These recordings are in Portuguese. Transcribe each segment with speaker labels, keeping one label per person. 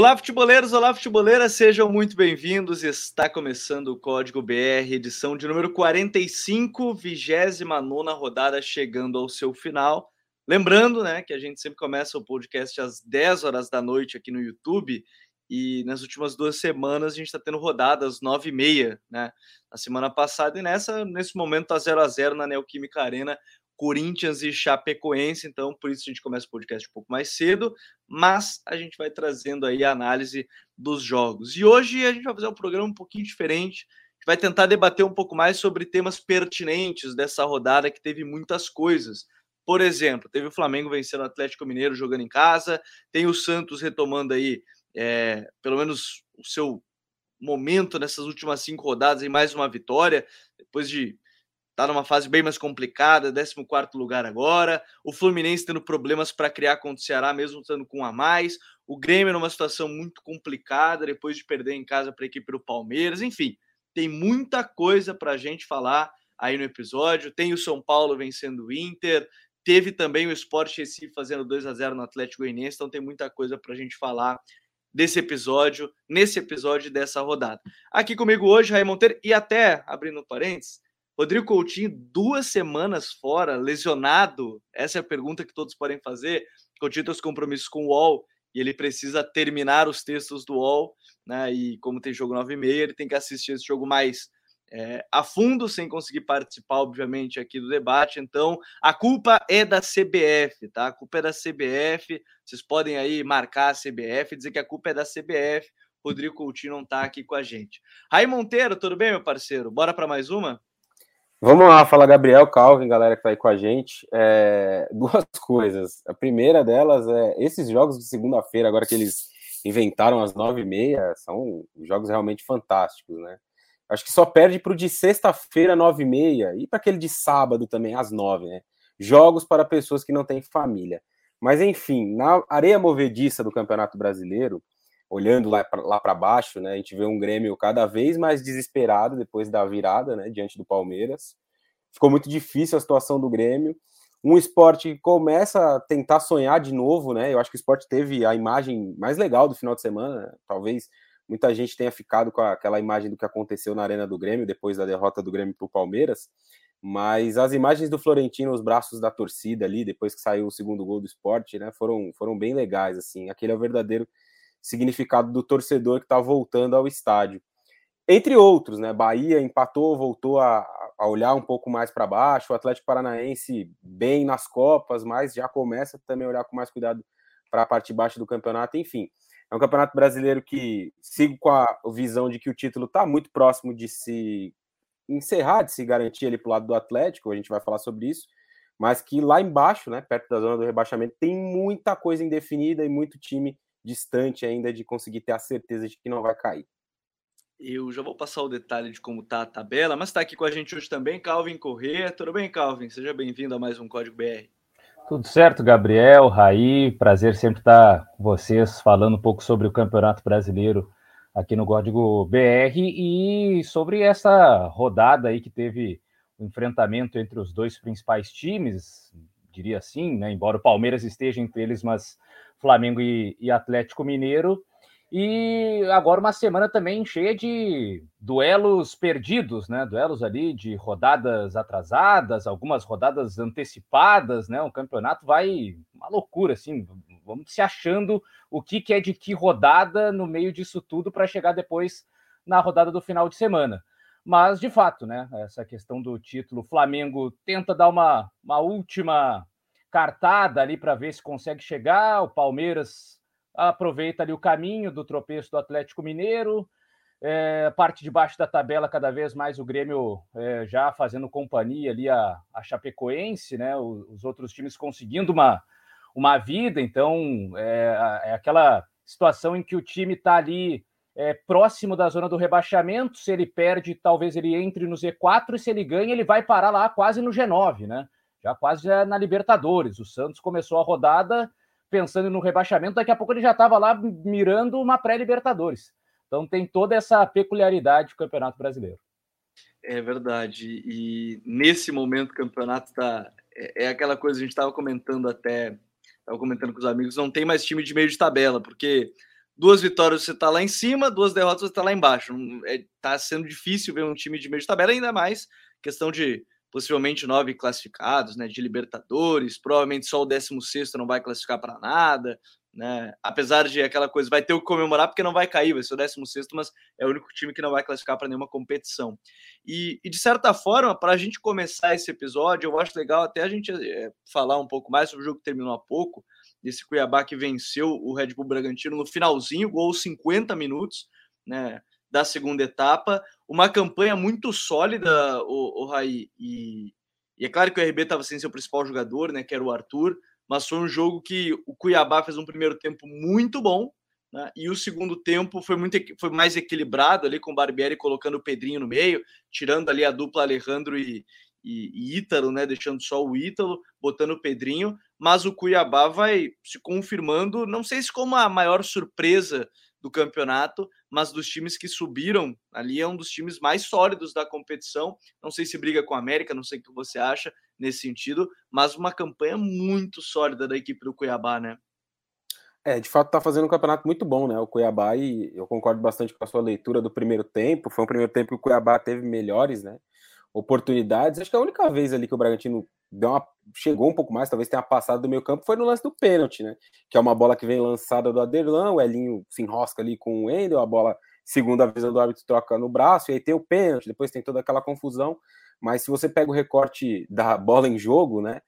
Speaker 1: Olá, futeboleiros, olá, futeboleiras, sejam muito bem-vindos. Está começando o Código BR, edição de número 45, 29 rodada chegando ao seu final. Lembrando, né, que a gente sempre começa o podcast às 10 horas da noite aqui no YouTube e nas últimas duas semanas a gente está tendo rodadas 9 e meia, né? Na semana passada e nessa, nesse momento tá 0 a 0 na Neoquímica Arena, Corinthians e Chapecoense, então por isso a gente começa o podcast um pouco mais cedo, mas a gente vai trazendo aí a análise dos jogos. E hoje a gente vai fazer um programa um pouquinho diferente, vai tentar debater um pouco mais sobre temas pertinentes dessa rodada que teve muitas coisas. Por exemplo, teve o Flamengo vencendo o Atlético Mineiro jogando em casa, tem o Santos retomando aí é, pelo menos o seu momento nessas últimas cinco rodadas em mais uma vitória, depois de Está numa fase bem mais complicada, 14 lugar agora. O Fluminense tendo problemas para criar contra o Ceará, mesmo estando com um a mais. O Grêmio numa situação muito complicada, depois de perder em casa para a equipe do Palmeiras. Enfim, tem muita coisa para a gente falar aí no episódio. Tem o São Paulo vencendo o Inter. Teve também o Sport Recife fazendo 2 a 0 no Atlético Goianiense. Então tem muita coisa para a gente falar desse episódio, nesse episódio dessa rodada. Aqui comigo hoje, Raí Monteiro, e até, abrindo parênteses, Rodrigo Coutinho, duas semanas fora, lesionado. Essa é a pergunta que todos podem fazer. Coutinho tem os compromissos com o UOL e ele precisa terminar os textos do UOL, né? E como tem jogo 9 e meia, ele tem que assistir esse jogo mais é, a fundo, sem conseguir participar, obviamente, aqui do debate. Então, a culpa é da CBF, tá? A culpa é da CBF. Vocês podem aí marcar a CBF, dizer que a culpa é da CBF. Rodrigo Coutinho não tá aqui com a gente. Raí Monteiro, tudo bem, meu parceiro? Bora para mais uma?
Speaker 2: Vamos lá, fala Gabriel Calvin, galera que tá aí com a gente. É, duas coisas. A primeira delas é esses jogos de segunda-feira, agora que eles inventaram às nove e meia, são jogos realmente fantásticos, né? Acho que só perde para o de sexta-feira, nove e meia, e para aquele de sábado também, às nove, né? Jogos para pessoas que não têm família. Mas enfim, na areia movediça do Campeonato Brasileiro, olhando lá para baixo, né, a gente vê um Grêmio cada vez mais desesperado depois da virada, né, diante do Palmeiras. Ficou muito difícil a situação do Grêmio. Um esporte que começa a tentar sonhar de novo, né? Eu acho que o esporte teve a imagem mais legal do final de semana. Né? Talvez muita gente tenha ficado com aquela imagem do que aconteceu na Arena do Grêmio depois da derrota do Grêmio para o Palmeiras. Mas as imagens do Florentino, os braços da torcida ali, depois que saiu o segundo gol do esporte, né? Foram, foram bem legais, assim. Aquele é o verdadeiro significado do torcedor que está voltando ao estádio. Entre outros, né? Bahia empatou, voltou a, a olhar um pouco mais para baixo, o Atlético Paranaense bem nas Copas, mas já começa também a olhar com mais cuidado para a parte de baixo do campeonato, enfim. É um campeonato brasileiro que sigo com a visão de que o título está muito próximo de se encerrar, de se garantir ali para o lado do Atlético, a gente vai falar sobre isso, mas que lá embaixo, né, perto da zona do rebaixamento, tem muita coisa indefinida e muito time distante ainda de conseguir ter a certeza de que não vai cair.
Speaker 1: Eu já vou passar o detalhe de como está a tabela, mas está aqui com a gente hoje também Calvin Corrêa. Tudo bem, Calvin? Seja bem-vindo a mais um Código BR.
Speaker 3: Tudo certo, Gabriel, Raí, prazer sempre estar com vocês falando um pouco sobre o Campeonato Brasileiro aqui no Código BR e sobre essa rodada aí que teve o um enfrentamento entre os dois principais times, diria assim, né? Embora o Palmeiras esteja entre eles, mas Flamengo e, e Atlético Mineiro. E agora uma semana também cheia de duelos perdidos, né? Duelos ali de rodadas atrasadas, algumas rodadas antecipadas, né? O campeonato vai uma loucura, assim. Vamos se achando o que, que é de que rodada no meio disso tudo para chegar depois na rodada do final de semana. Mas, de fato, né? Essa questão do título, o Flamengo tenta dar uma, uma última cartada ali para ver se consegue chegar. O Palmeiras aproveita ali o caminho do tropeço do Atlético Mineiro. É, parte de baixo da tabela, cada vez mais o Grêmio é, já fazendo companhia ali a, a Chapecoense, né? Os, os, outros times conseguindo uma, uma vida. Então, é, é aquela situação em que o time está ali é, próximo da zona do rebaixamento. Se ele perde, talvez ele entre no Z4, e se ele ganha, ele vai parar lá quase no G9, né? já quase na Libertadores. O Santos começou a rodada pensando no rebaixamento, daqui a pouco ele já estava lá mirando uma pré-Libertadores. Então tem toda essa peculiaridade do Campeonato Brasileiro.
Speaker 1: É verdade. E nesse momento o campeonato está. É, é, aquela coisa que a gente estava comentando até. Estava comentando com os amigos, não tem mais time de meio de tabela, porque duas vitórias você está lá em cima, duas derrotas você está lá embaixo. Está é, sendo difícil ver um time de meio de tabela, ainda mais questão de possivelmente nove classificados, né, de Libertadores, provavelmente só o 16 não vai classificar para nada, né? Apesar de aquela coisa, vai ter o que comemorar porque não vai cair, vai ser o 16, mas é o único time que não vai classificar para nenhuma competição. E, e, de certa forma, para a gente começar esse episódio, eu acho legal até a gente é, falar um pouco mais sobre o jogo que terminou há pouco, desse Cuiabá que venceu o Red Bull Bragantino no finalzinho, gol 50 minutos, né? Da segunda etapa, uma campanha muito sólida, o, o Raí, e, e é claro que o RB estava sem seu principal jogador, né? Que era o Arthur, mas foi um jogo que o Cuiabá fez um primeiro tempo muito bom, né? e o segundo tempo foi muito foi mais equilibrado ali com o Barbieri colocando o Pedrinho no meio, tirando ali a dupla Alejandro e, e, e Ítalo, né? Deixando só o Ítalo, botando o Pedrinho, mas o Cuiabá vai se confirmando, não sei se como a maior surpresa do campeonato, mas dos times que subiram, ali é um dos times mais sólidos da competição. Não sei se briga com a América, não sei o que você acha nesse sentido, mas uma campanha muito sólida da equipe do Cuiabá, né?
Speaker 2: É, de fato está fazendo um campeonato muito bom, né? O Cuiabá, e eu concordo bastante com a sua leitura do primeiro tempo. Foi um primeiro tempo que o Cuiabá teve melhores, né? Oportunidades. Acho que a única vez ali que o Bragantino deu uma, chegou um pouco mais, talvez tenha passado do meio campo, foi no lance do pênalti, né? Que é uma bola que vem lançada do Aderlan, o Elinho se enrosca ali com o Endel, a bola, segundo a visão do árbitro, troca no braço, e aí tem o pênalti, depois tem toda aquela confusão. Mas se você pega o recorte da bola em jogo, né?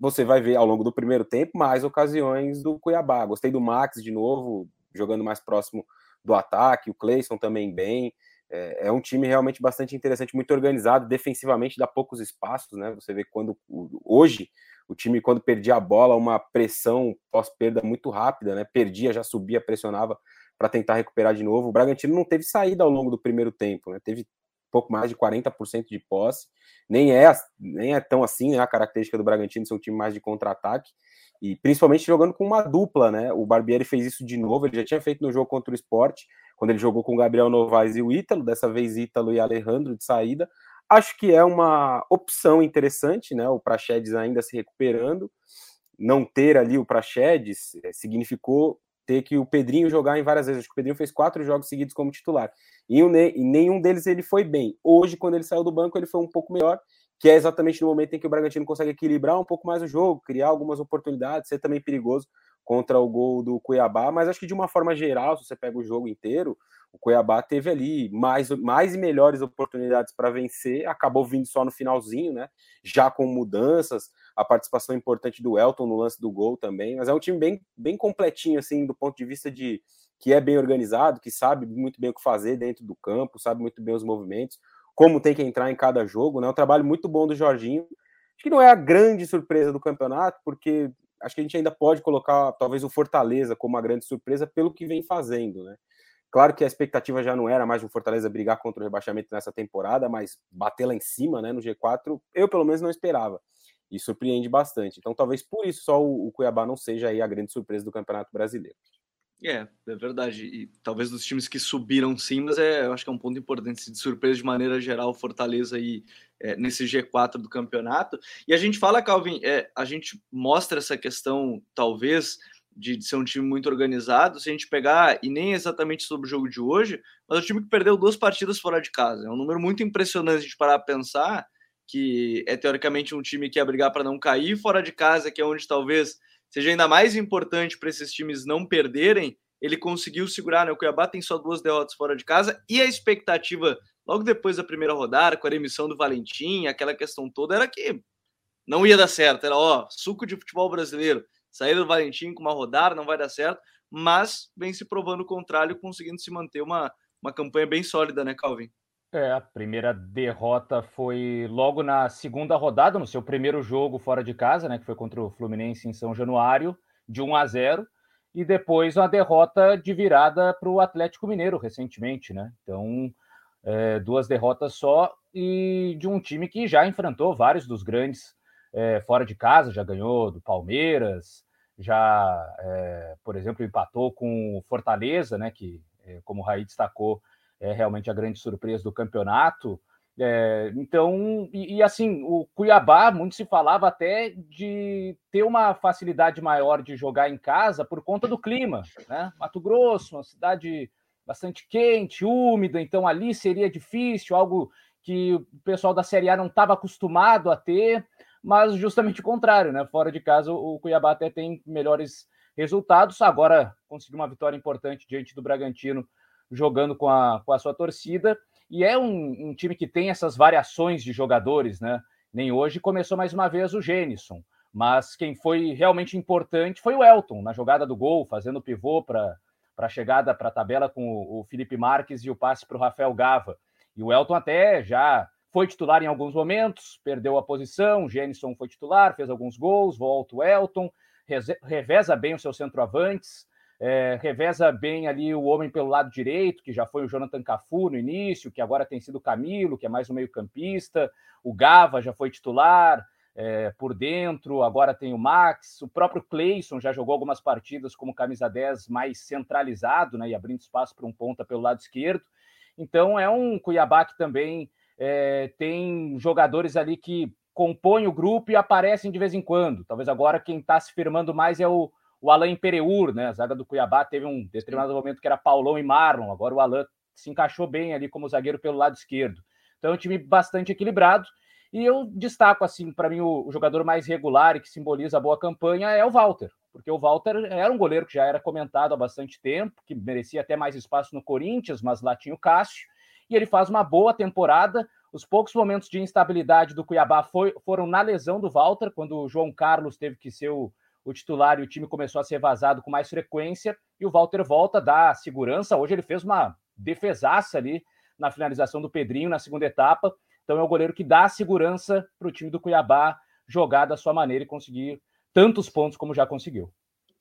Speaker 2: Você vai ver ao longo do primeiro tempo mais ocasiões do Cuiabá. Gostei do Max de novo, jogando mais próximo do ataque, o Cleison também bem. É, é, um time realmente bastante interessante, muito organizado, defensivamente dá poucos espaços, né? Você vê quando hoje o time quando perdia a bola, uma pressão pós-perda muito rápida, né? Perdia, já subia, pressionava para tentar recuperar de novo. O Bragantino não teve saída ao longo do primeiro tempo, né? Teve pouco mais de 40% de posse. Nem é, nem é tão assim, né? A característica do Bragantino ser um time mais de contra-ataque. E principalmente jogando com uma dupla, né? O Barbieri fez isso de novo, ele já tinha feito no jogo contra o esporte, quando ele jogou com Gabriel Novaes e o Ítalo, dessa vez Ítalo e Alejandro de saída. Acho que é uma opção interessante, né? O Praxedes ainda se recuperando. Não ter ali o Praxedes é, significou ter que o Pedrinho jogar em várias vezes. Acho que o Pedrinho fez quatro jogos seguidos como titular. E nenhum deles ele foi bem. Hoje, quando ele saiu do banco, ele foi um pouco melhor, que é exatamente no momento em que o Bragantino consegue equilibrar um pouco mais o jogo, criar algumas oportunidades, ser também perigoso contra o gol do Cuiabá, mas acho que de uma forma geral, se você pega o jogo inteiro, o Cuiabá teve ali mais, mais e melhores oportunidades para vencer, acabou vindo só no finalzinho, né? Já com mudanças, a participação importante do Elton no lance do gol também, mas é um time bem, bem completinho, assim, do ponto de vista de que é bem organizado, que sabe muito bem o que fazer dentro do campo, sabe muito bem os movimentos, como tem que entrar em cada jogo, né? Um trabalho muito bom do Jorginho. Acho que não é a grande surpresa do campeonato, porque acho que a gente ainda pode colocar talvez o Fortaleza como uma grande surpresa pelo que vem fazendo, né? Claro que a expectativa já não era mais o Fortaleza brigar contra o rebaixamento nessa temporada, mas bater lá em cima, né, no G4, eu pelo menos não esperava. E surpreende bastante. Então, talvez por isso só o Cuiabá não seja aí a grande surpresa do Campeonato Brasileiro.
Speaker 1: É, é verdade. E talvez dos times que subiram sim, mas é, eu acho que é um ponto importante. De surpresa, de maneira geral, Fortaleza aí é, nesse G4 do campeonato. E a gente fala, Calvin, é, a gente mostra essa questão, talvez, de, de, ser um time muito organizado. Se a gente pegar, e nem exatamente sobre o jogo de hoje, mas o time que perdeu duas partidas fora de casa. É um número muito impressionante de parar a pensar que é teoricamente um time que ia brigar para não cair fora de casa, que é onde talvez seja ainda mais importante para esses times não perderem, ele conseguiu segurar, né? O Cuiabá tem só duas derrotas fora de casa e a expectativa logo depois da primeira rodada, com a emissão do Valentim, aquela questão toda era que não ia dar certo, era ó, suco de futebol brasileiro, sair do Valentim com uma rodada não vai dar certo, mas vem se provando o contrário, conseguindo se manter uma, uma campanha bem sólida, né, Calvin?
Speaker 3: É, a primeira derrota foi logo na segunda rodada, no seu primeiro jogo fora de casa, né, que foi contra o Fluminense em São Januário, de 1 a 0, e depois uma derrota de virada para o Atlético Mineiro recentemente, né? Então, é, duas derrotas só e de um time que já enfrentou vários dos grandes é, fora de casa, já ganhou do Palmeiras, já, é, por exemplo, empatou com o Fortaleza, né? Que, é, como o Raí destacou, é realmente a grande surpresa do campeonato. É, então, e, e, assim, o Cuiabá, muito se falava até de ter uma facilidade maior de jogar em casa por conta do clima, né? Mato Grosso, uma cidade bastante quente, úmida, então ali seria difícil, algo que o pessoal da Série A não estava acostumado a ter, mas justamente o contrário, né? Fora de casa, o Cuiabá até tem melhores resultados. Agora conseguiu uma vitória importante diante do Bragantino, jogando com a, com a sua torcida. E é um, um, time que tem essas variações de jogadores, né? Nem hoje começou mais uma vez o Gênison, mas quem foi realmente importante foi o Elton, na jogada do gol, fazendo pivô para a chegada para a tabela com o, o Felipe Marques e o passe para o Rafael Gava. E o Elton até já foi titular em alguns momentos, perdeu a posição, o Gênison foi titular, fez alguns gols, volta o Elton, reveza bem os seus centroavantes, é, reveza bem ali o homem pelo lado direito, que já foi o Jonathan Cafu no início, que agora tem sido o Camilo, que é mais um meio-campista, o Gava já foi titular é, por dentro, agora tem o Max, o próprio Cleison já jogou algumas partidas como camisa 10 mais centralizado, né, e abrindo espaço para um ponta pelo lado esquerdo. Então é um Cuiabá que também é, tem jogadores ali que compõem o grupo e aparecem de vez em quando. Talvez agora quem está se firmando mais é o, o Alain Pereur, né? A zaga do Cuiabá teve um determinado momento que era Paulão e Marlon, agora o Alain se encaixou bem ali como zagueiro pelo lado esquerdo. Então é um time bastante equilibrado. E eu destaco, assim, para mim, o, o, jogador mais regular e que simboliza a boa campanha é o Walter, porque o Walter era um goleiro que já era comentado há bastante tempo, que merecia até mais espaço no Corinthians, mas lá tinha o Cássio, e ele faz uma boa temporada. Os poucos momentos de instabilidade do Cuiabá foi, foram na lesão do Walter, quando o João Carlos teve que ser o, o titular e o time começou a ser vazado com mais frequência, e o Walter volta, dá segurança. Hoje ele fez uma defesaça ali na finalização do Pedrinho na segunda etapa. Então é o goleiro que dá segurança para o time do Cuiabá jogar da sua maneira e conseguir tantos pontos como já conseguiu.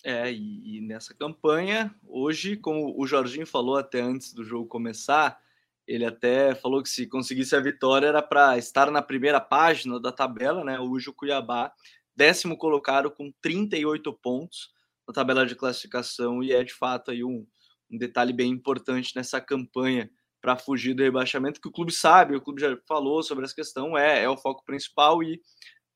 Speaker 1: É, e, e nessa campanha, hoje, como o Jorginho falou até antes do jogo começar, ele até falou que se conseguisse a vitória era para estar na primeira página da tabela, né? Hoje o Cuiabá décimo colocado com 38 pontos na tabela de classificação e é de fato aí um, um detalhe bem importante nessa campanha para fugir do rebaixamento que o clube sabe, o clube já falou sobre essa questão, é, é o foco principal e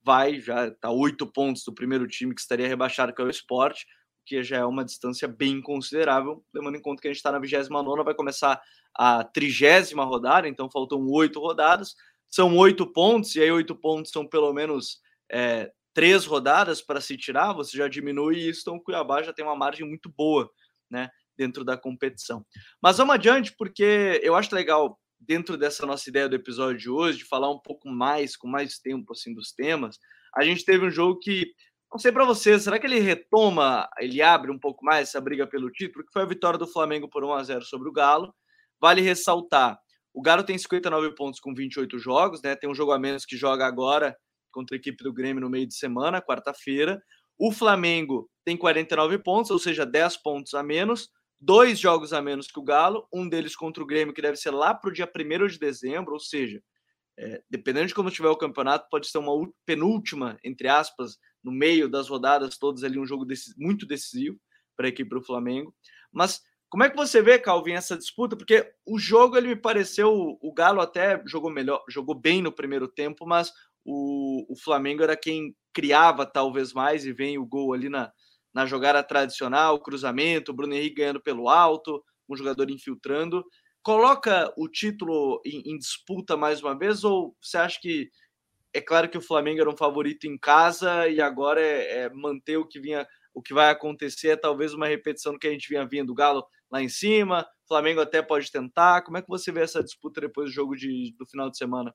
Speaker 1: vai, já está oito pontos do primeiro time que estaria rebaixado, que é o esporte, que já é uma distância bem considerável, levando em conta que a gente está na 29 vai começar a trigésima rodada, então faltam oito rodadas, são oito pontos, e aí oito pontos são pelo menos é, três rodadas para se tirar, você já diminui isso, então o Cuiabá já tem uma margem muito boa, né, dentro da competição. Mas vamos adiante, porque eu acho legal, dentro dessa nossa ideia do episódio de hoje, de falar um pouco mais, com mais tempo, assim, dos temas. A gente teve um jogo que, não sei para vocês, será que ele retoma, ele abre um pouco mais essa briga pelo título, que foi a vitória do Flamengo por 1 a 0 sobre o Galo. Vale ressaltar, o Galo tem 59 pontos com 28 jogos, né? Tem um jogo a menos que joga agora, contra a equipe do Grêmio no meio de semana, quarta-feira. O Flamengo tem 49 pontos, ou seja, 10 pontos a menos, dois jogos a menos que o Galo, um deles contra o Grêmio, que deve ser lá para o dia 1 de dezembro, ou seja, é, dependendo de como estiver o campeonato, pode ser uma penúltima, entre aspas, no meio das rodadas todas ali, um jogo desse, muito decisivo para a equipe do Flamengo. Mas como é que você vê, Calvin, essa disputa? Porque o jogo ele me pareceu, o Galo até jogou melhor, jogou bem no primeiro tempo, mas o, o Flamengo era quem criava talvez mais e vem o gol ali na, na jogada tradicional, cruzamento, Bruno Henrique ganhando pelo alto, um jogador infiltrando. Coloca o título em, em, disputa mais uma vez ou você acha que é claro que o Flamengo era um favorito em casa e agora é, é manter o que vinha, o que vai acontecer é talvez uma repetição do que a gente vinha vindo, Galo lá em cima, Flamengo até pode tentar. Como é que você vê essa disputa depois do jogo de, do final de semana?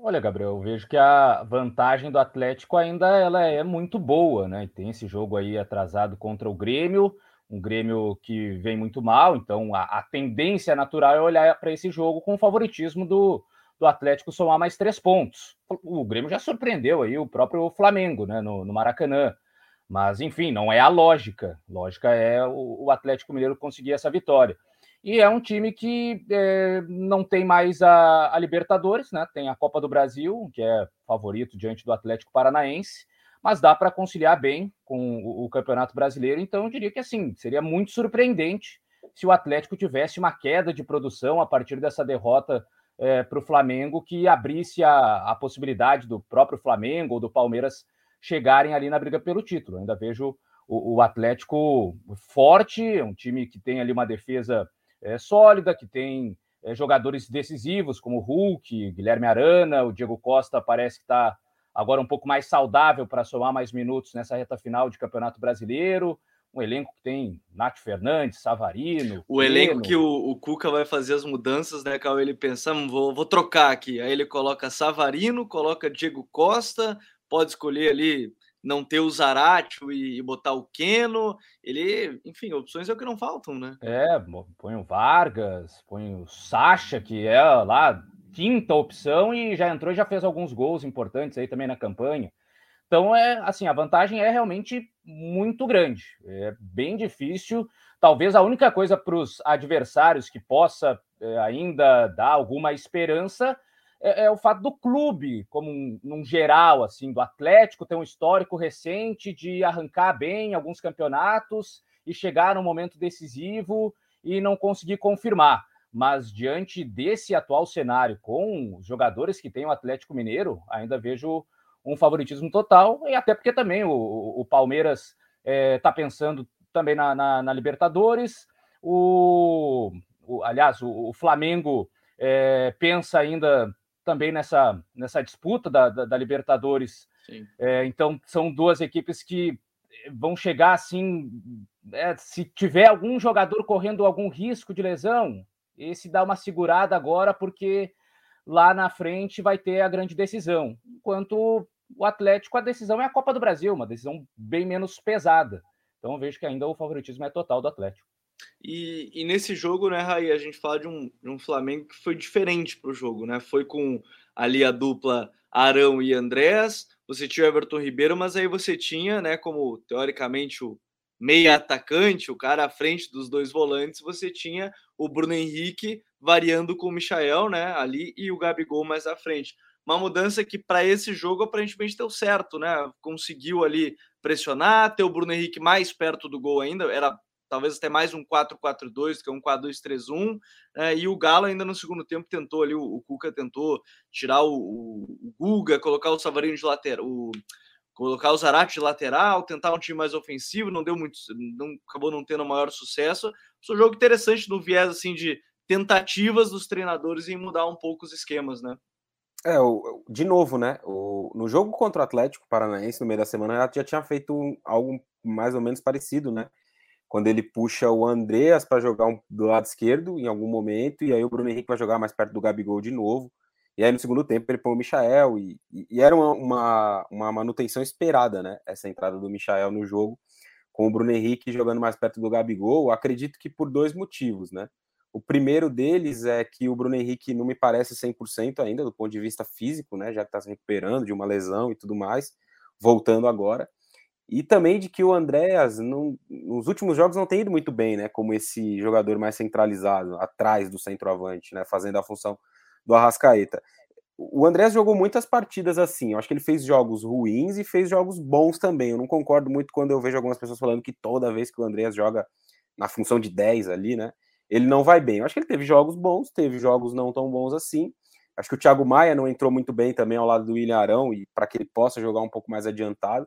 Speaker 3: Olha, Gabriel, eu vejo que a vantagem do Atlético ainda ela é muito boa, né? Tem esse jogo aí atrasado contra o Grêmio, um Grêmio que vem muito mal, então a, a tendência natural é olhar para esse jogo com o favoritismo do, do Atlético somar mais três pontos. O Grêmio já surpreendeu aí o próprio Flamengo, né, no, no Maracanã. Mas, enfim, não é a lógica. Lógica é o, o Atlético Mineiro conseguir essa vitória. E é um time que é, não tem mais a, a, Libertadores, né? Tem a Copa do Brasil, que é favorito diante do Atlético Paranaense, mas dá para conciliar bem com o, o, Campeonato Brasileiro. Então, eu diria que assim seria muito surpreendente se o Atlético tivesse uma queda de produção a partir dessa derrota é, para o Flamengo que abrisse a, a possibilidade do próprio Flamengo ou do Palmeiras chegarem ali na briga pelo título. ainda vejo o, o Atlético forte, um time que tem ali uma defesa é, sólida, que tem é, jogadores decisivos como o Hulk, Guilherme Arana, o Diego Costa parece que está agora um pouco mais saudável para somar mais minutos nessa reta final de Campeonato Brasileiro. Um elenco que tem Nath Fernandes, Savarino.
Speaker 1: O elenco que o, o, Cuca vai fazer as mudanças, né, Cal? Ele pensa, hum, vou, vou trocar aqui. Aí ele coloca Savarino, coloca Diego Costa, pode escolher ali não ter o Zaratio e, botar o Keno. Ele, enfim, opções é o que não faltam, né?
Speaker 3: É, põe o Vargas, põe o Sacha, que é lá quinta opção e já entrou e já fez alguns gols importantes aí também na campanha. Então, é assim, a vantagem é realmente muito grande. É bem difícil. Talvez a única coisa para os adversários que possa é, ainda dar alguma esperança é, é, o fato do clube, como um, num geral, assim, do Atlético ter um histórico recente de arrancar bem alguns campeonatos e chegar no momento decisivo e não conseguir confirmar. Mas diante desse atual cenário, com os jogadores que tem o Atlético Mineiro, ainda vejo um favoritismo total, e até porque também o, o Palmeiras está é, tá pensando também na, na, na Libertadores, o, o, aliás, o, o Flamengo é, pensa ainda também nessa, nessa disputa da, da, da Libertadores. É, então, são duas equipes que vão chegar assim. É, se tiver algum jogador correndo algum risco de lesão, esse dá uma segurada agora, porque lá na frente vai ter a grande decisão. Enquanto o Atlético, a decisão é a Copa do Brasil, uma decisão bem menos pesada. Então, eu vejo que ainda o favoritismo é total do Atlético.
Speaker 1: E, e, nesse jogo, né, Raí, a gente fala de um, de um Flamengo que foi diferente para o jogo, né? Foi com ali a dupla Arão e Andrés, você tinha o Everton Ribeiro, mas aí você tinha, né, como teoricamente o meia atacante, o cara à frente dos dois volantes, você tinha o Bruno Henrique variando com o Michael, né, ali e o Gabigol mais à frente. Uma mudança que para esse jogo aparentemente deu certo, né? Conseguiu ali pressionar, ter o Bruno Henrique mais perto do gol ainda, era talvez até mais um 4-4-2, que é um 4-2-3-1, é, e o Galo ainda no segundo tempo tentou ali, o, o Cuca tentou tirar o, o, Guga, colocar o Savarino de lateral, o, colocar o Zarate de lateral, tentar um time mais ofensivo, não deu muito, não, acabou não tendo maior sucesso. Foi um jogo interessante no viés assim de tentativas dos treinadores em mudar um pouco os esquemas, né?
Speaker 2: É, de novo, né? O, no jogo contra o Atlético Paranaense, no meio da semana, já tinha feito algo mais ou menos parecido, né? Quando ele puxa o Andreas para jogar um, do lado esquerdo em algum momento, e aí o Bruno Henrique vai jogar mais perto do Gabigol de novo. E aí no segundo tempo ele põe o Michael, e, e, e era uma, uma, uma, manutenção esperada, né? Essa entrada do Michael no jogo, com o Bruno Henrique jogando mais perto do Gabigol, acredito que por dois motivos, né? O primeiro deles é que o Bruno Henrique não me parece 100% ainda do ponto de vista físico, né? Já que está se recuperando de uma lesão e tudo mais, voltando agora. E também de que o Andréas, nos últimos jogos, não tem ido muito bem, né? Como esse jogador mais centralizado, atrás do centroavante, né? Fazendo a função do Arrascaeta. O Andréas jogou muitas partidas assim. Eu acho que ele fez jogos ruins e fez jogos bons também. Eu não concordo muito quando eu vejo algumas pessoas falando que toda vez que o Andréas joga na função de 10 ali, né? Ele não vai bem. Eu acho que ele teve jogos bons, teve jogos não tão bons assim. Acho que o Thiago Maia não entrou muito bem também ao lado do William Arão e para que ele possa jogar um pouco mais adiantado.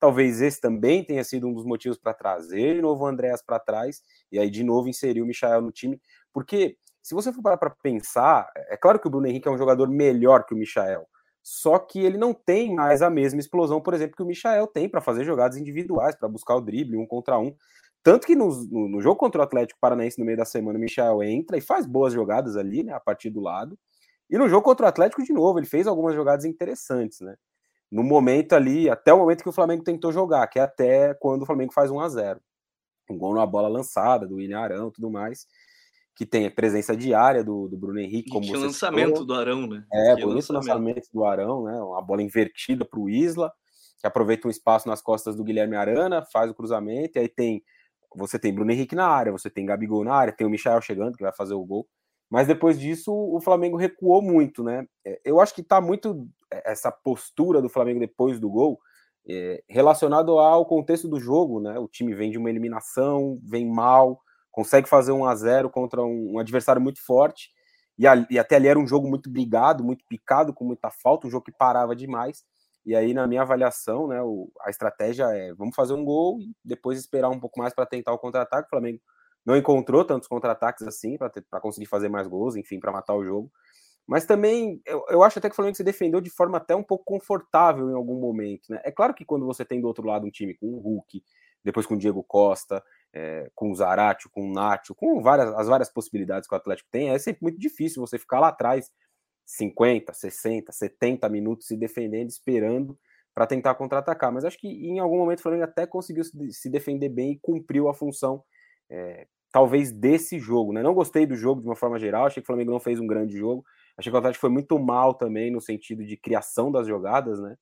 Speaker 2: Talvez esse também tenha sido um dos motivos para trazer de novo o Andréas para trás e aí de novo inserir o Michael no time, porque se você for parar para pensar, é claro que o Bruno Henrique é um jogador melhor que o Michael, só que ele não tem mais a mesma explosão, por exemplo, que o Michael tem para fazer jogadas individuais, para buscar o drible um contra um. Tanto que no, no, no, jogo contra o Atlético Paranaense no meio da semana, o Michael entra e faz boas jogadas ali, né, a partir do lado. E no jogo contra o Atlético, de novo, ele fez algumas jogadas interessantes, né? No momento ali, até o momento que o Flamengo tentou jogar, que é até quando o Flamengo faz 1 a 0 Um gol na bola lançada do William Arão tudo mais, que tem a presença diária do, do Bruno Henrique.
Speaker 1: Como e o lançamento falou. do Arão, né?
Speaker 2: É, que bonito lançamento. lançamento do Arão, né? Uma bola invertida para o Isla, que aproveita um espaço nas costas do Guilherme Arana, faz o cruzamento, e aí tem. Você tem Bruno Henrique na área, você tem Gabigol na área, tem o Michel chegando, que vai fazer o gol. Mas depois disso, o Flamengo recuou muito, né? É, eu acho que está muito essa postura do Flamengo depois do gol é, relacionado ao contexto do jogo, né? O time vem de uma eliminação, vem mal, consegue fazer um a 0 contra um, um adversário muito forte. e, a, e até ali era um jogo muito brigado, muito picado, com muita falta, um jogo que parava demais. E aí, na minha avaliação, né, o, a estratégia é vamos fazer um gol e depois esperar um pouco mais para tentar o contra-ataque. O Flamengo não encontrou tantos contra-ataques assim para conseguir fazer mais gols, enfim, para matar o jogo. Mas também eu, eu acho até que o Flamengo se defendeu de forma até um pouco confortável em algum momento. Né? É claro que quando você tem do outro lado um time com o Hulk, depois com o Diego Costa, é, com o Zarate, com o Nacho, com várias, as várias possibilidades que o Atlético tem, é sempre muito difícil você ficar lá atrás 50, 60, 70 minutos se defendendo, esperando para tentar contra-atacar. Mas acho que em algum momento o Flamengo até conseguiu se defender bem e cumpriu a função, é, talvez, desse jogo. Né? Não gostei do jogo de uma forma geral, achei que o Flamengo não fez um grande jogo. Achei que o Atlético foi muito mal também no sentido de criação das jogadas, né?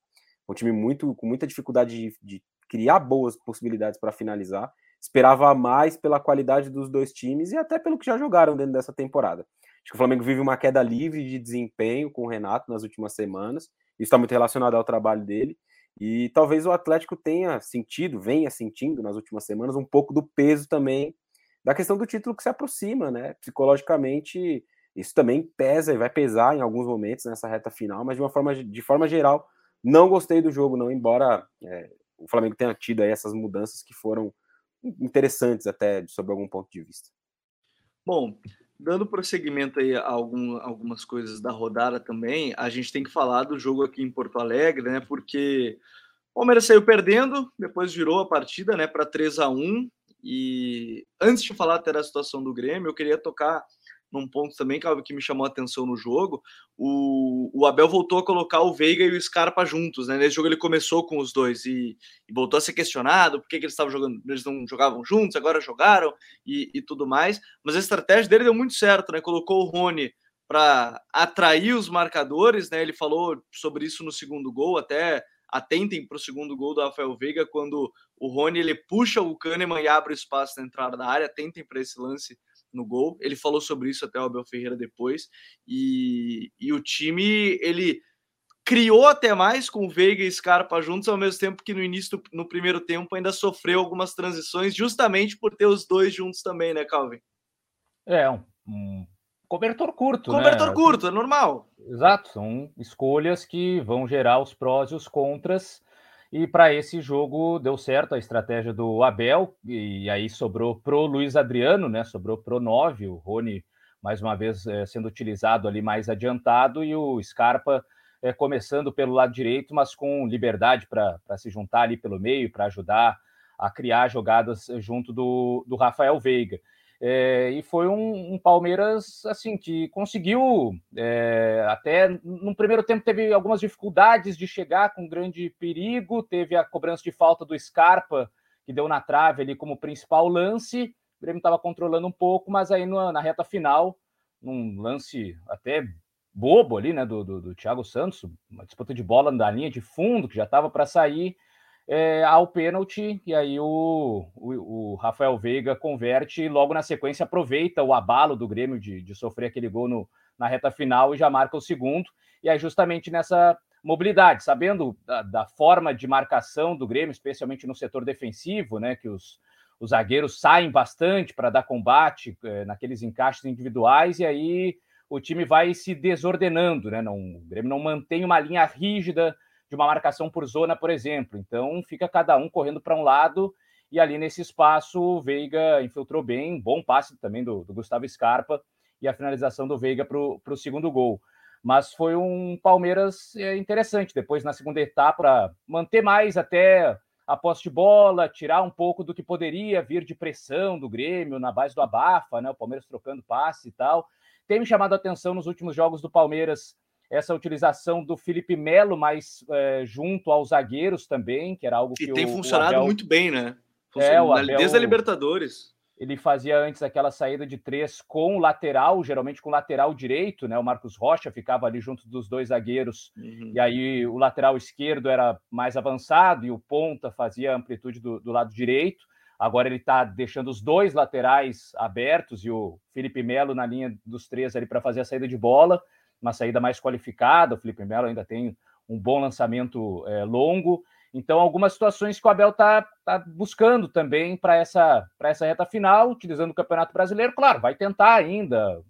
Speaker 2: Um time muito com muita dificuldade de, de criar boas possibilidades para finalizar. Esperava mais pela qualidade dos dois times e até pelo que já jogaram dentro dessa temporada. Acho que o Flamengo vive uma queda livre de desempenho com o Renato nas últimas semanas. Isso está muito relacionado ao trabalho dele. E talvez o Atlético tenha sentido, venha sentindo nas últimas semanas, um pouco do peso também da questão do título que se aproxima, né? Psicologicamente, isso também pesa e vai pesar em alguns momentos nessa reta final, mas de uma forma, de forma geral, não gostei do jogo, não, embora é, o Flamengo tenha tido aí essas mudanças que foram interessantes até sob algum ponto de vista.
Speaker 1: Bom, dando prosseguimento aí a algum, algumas coisas da rodada também, a gente tem que falar do jogo aqui em Porto Alegre, né? Porque o Palmeiras saiu perdendo, depois virou a partida, né, para 3 a 1 e antes de falar até da situação do Grêmio, eu queria tocar num ponto também que me chamou a atenção no jogo. O, o Abel voltou a colocar o Veiga e o Scarpa juntos, né? Nesse jogo ele começou com os dois e, e voltou a ser questionado por que, que eles estavam jogando, eles não jogavam juntos, agora jogaram e, e tudo mais. Mas a estratégia dele deu muito certo, né? Colocou o Rony para atrair os marcadores, né? Ele falou sobre isso no segundo gol, até atentem para o segundo gol do Rafael Veiga, quando o Rony ele puxa o Kahneman e abre o espaço na entrada da área, atentem para esse lance no gol. Ele falou sobre isso até o Abel Ferreira depois. E, e o time, ele criou até mais com o Veiga e Scarpa juntos, ao mesmo tempo que no início, no primeiro tempo, ainda sofreu algumas transições, justamente por ter os dois juntos também, né, Calvin?
Speaker 3: É, um, um cobertor curto.
Speaker 1: Cobertor né? curto, é normal.
Speaker 3: Exato, são escolhas que vão gerar os prós e os contras. E para esse jogo deu certo a estratégia do Abel, e aí sobrou pro Luiz Adriano, né? Sobrou pro 9, o Rony mais uma vez é, sendo utilizado ali mais adiantado, e o Scarpa é, começando pelo lado direito, mas com liberdade para se juntar ali pelo meio, para ajudar a criar jogadas junto do, do Rafael Veiga. É, e foi um, um, Palmeiras assim que conseguiu é, até no primeiro tempo teve algumas dificuldades de chegar com grande perigo, teve a cobrança de falta do Scarpa que deu na trave ali como principal lance. O Grêmio estava controlando um pouco, mas aí na, na, reta final, num lance até bobo ali, né, do, do, do Thiago Santos, uma disputa de bola da linha de fundo que já estava para sair é, ao pênalti, e aí o, o, o, Rafael Veiga converte e logo na sequência aproveita o abalo do Grêmio de, de sofrer aquele gol no, na reta final e já marca o segundo. E aí, justamente nessa mobilidade, sabendo da, da forma de marcação do Grêmio, especialmente no setor defensivo, né, que os, os zagueiros saem bastante para dar combate é, naqueles encaixes individuais, e aí o time vai se desordenando, né? Não, o Grêmio não mantém uma linha rígida de uma marcação por zona, por exemplo. Então fica cada um correndo para um lado e ali nesse espaço o Veiga infiltrou bem, bom passe também do, do Gustavo Scarpa e a finalização do Veiga para o segundo gol. Mas foi um Palmeiras é, interessante depois na segunda etapa manter mais até a posse de bola, tirar um pouco do que poderia vir de pressão do Grêmio na base do abafa, né? O Palmeiras trocando passe e tal. Tem me chamado a atenção nos últimos jogos do Palmeiras essa utilização do Felipe Melo mais é, junto aos zagueiros também, que era algo que
Speaker 1: e tem
Speaker 3: o,
Speaker 1: funcionado
Speaker 3: o Abel...
Speaker 1: muito bem, né?
Speaker 3: é, o Abel...
Speaker 1: Desde a Libertadores.
Speaker 3: Ele fazia antes aquela saída de três com o lateral, geralmente com o lateral direito, né? O Marcos Rocha ficava ali junto dos dois zagueiros, uhum. e aí o lateral esquerdo era mais avançado e o ponta fazia a amplitude do, do lado direito. Agora ele está deixando os dois laterais abertos e o Felipe Melo na linha dos três ali para fazer a saída de bola uma saída mais qualificada. O Felipe Melo ainda tem um bom lançamento é, longo. Então, algumas situações que o Abel está tá buscando também para essa, essa reta final, utilizando o Campeonato Brasileiro. Claro, vai tentar ainda,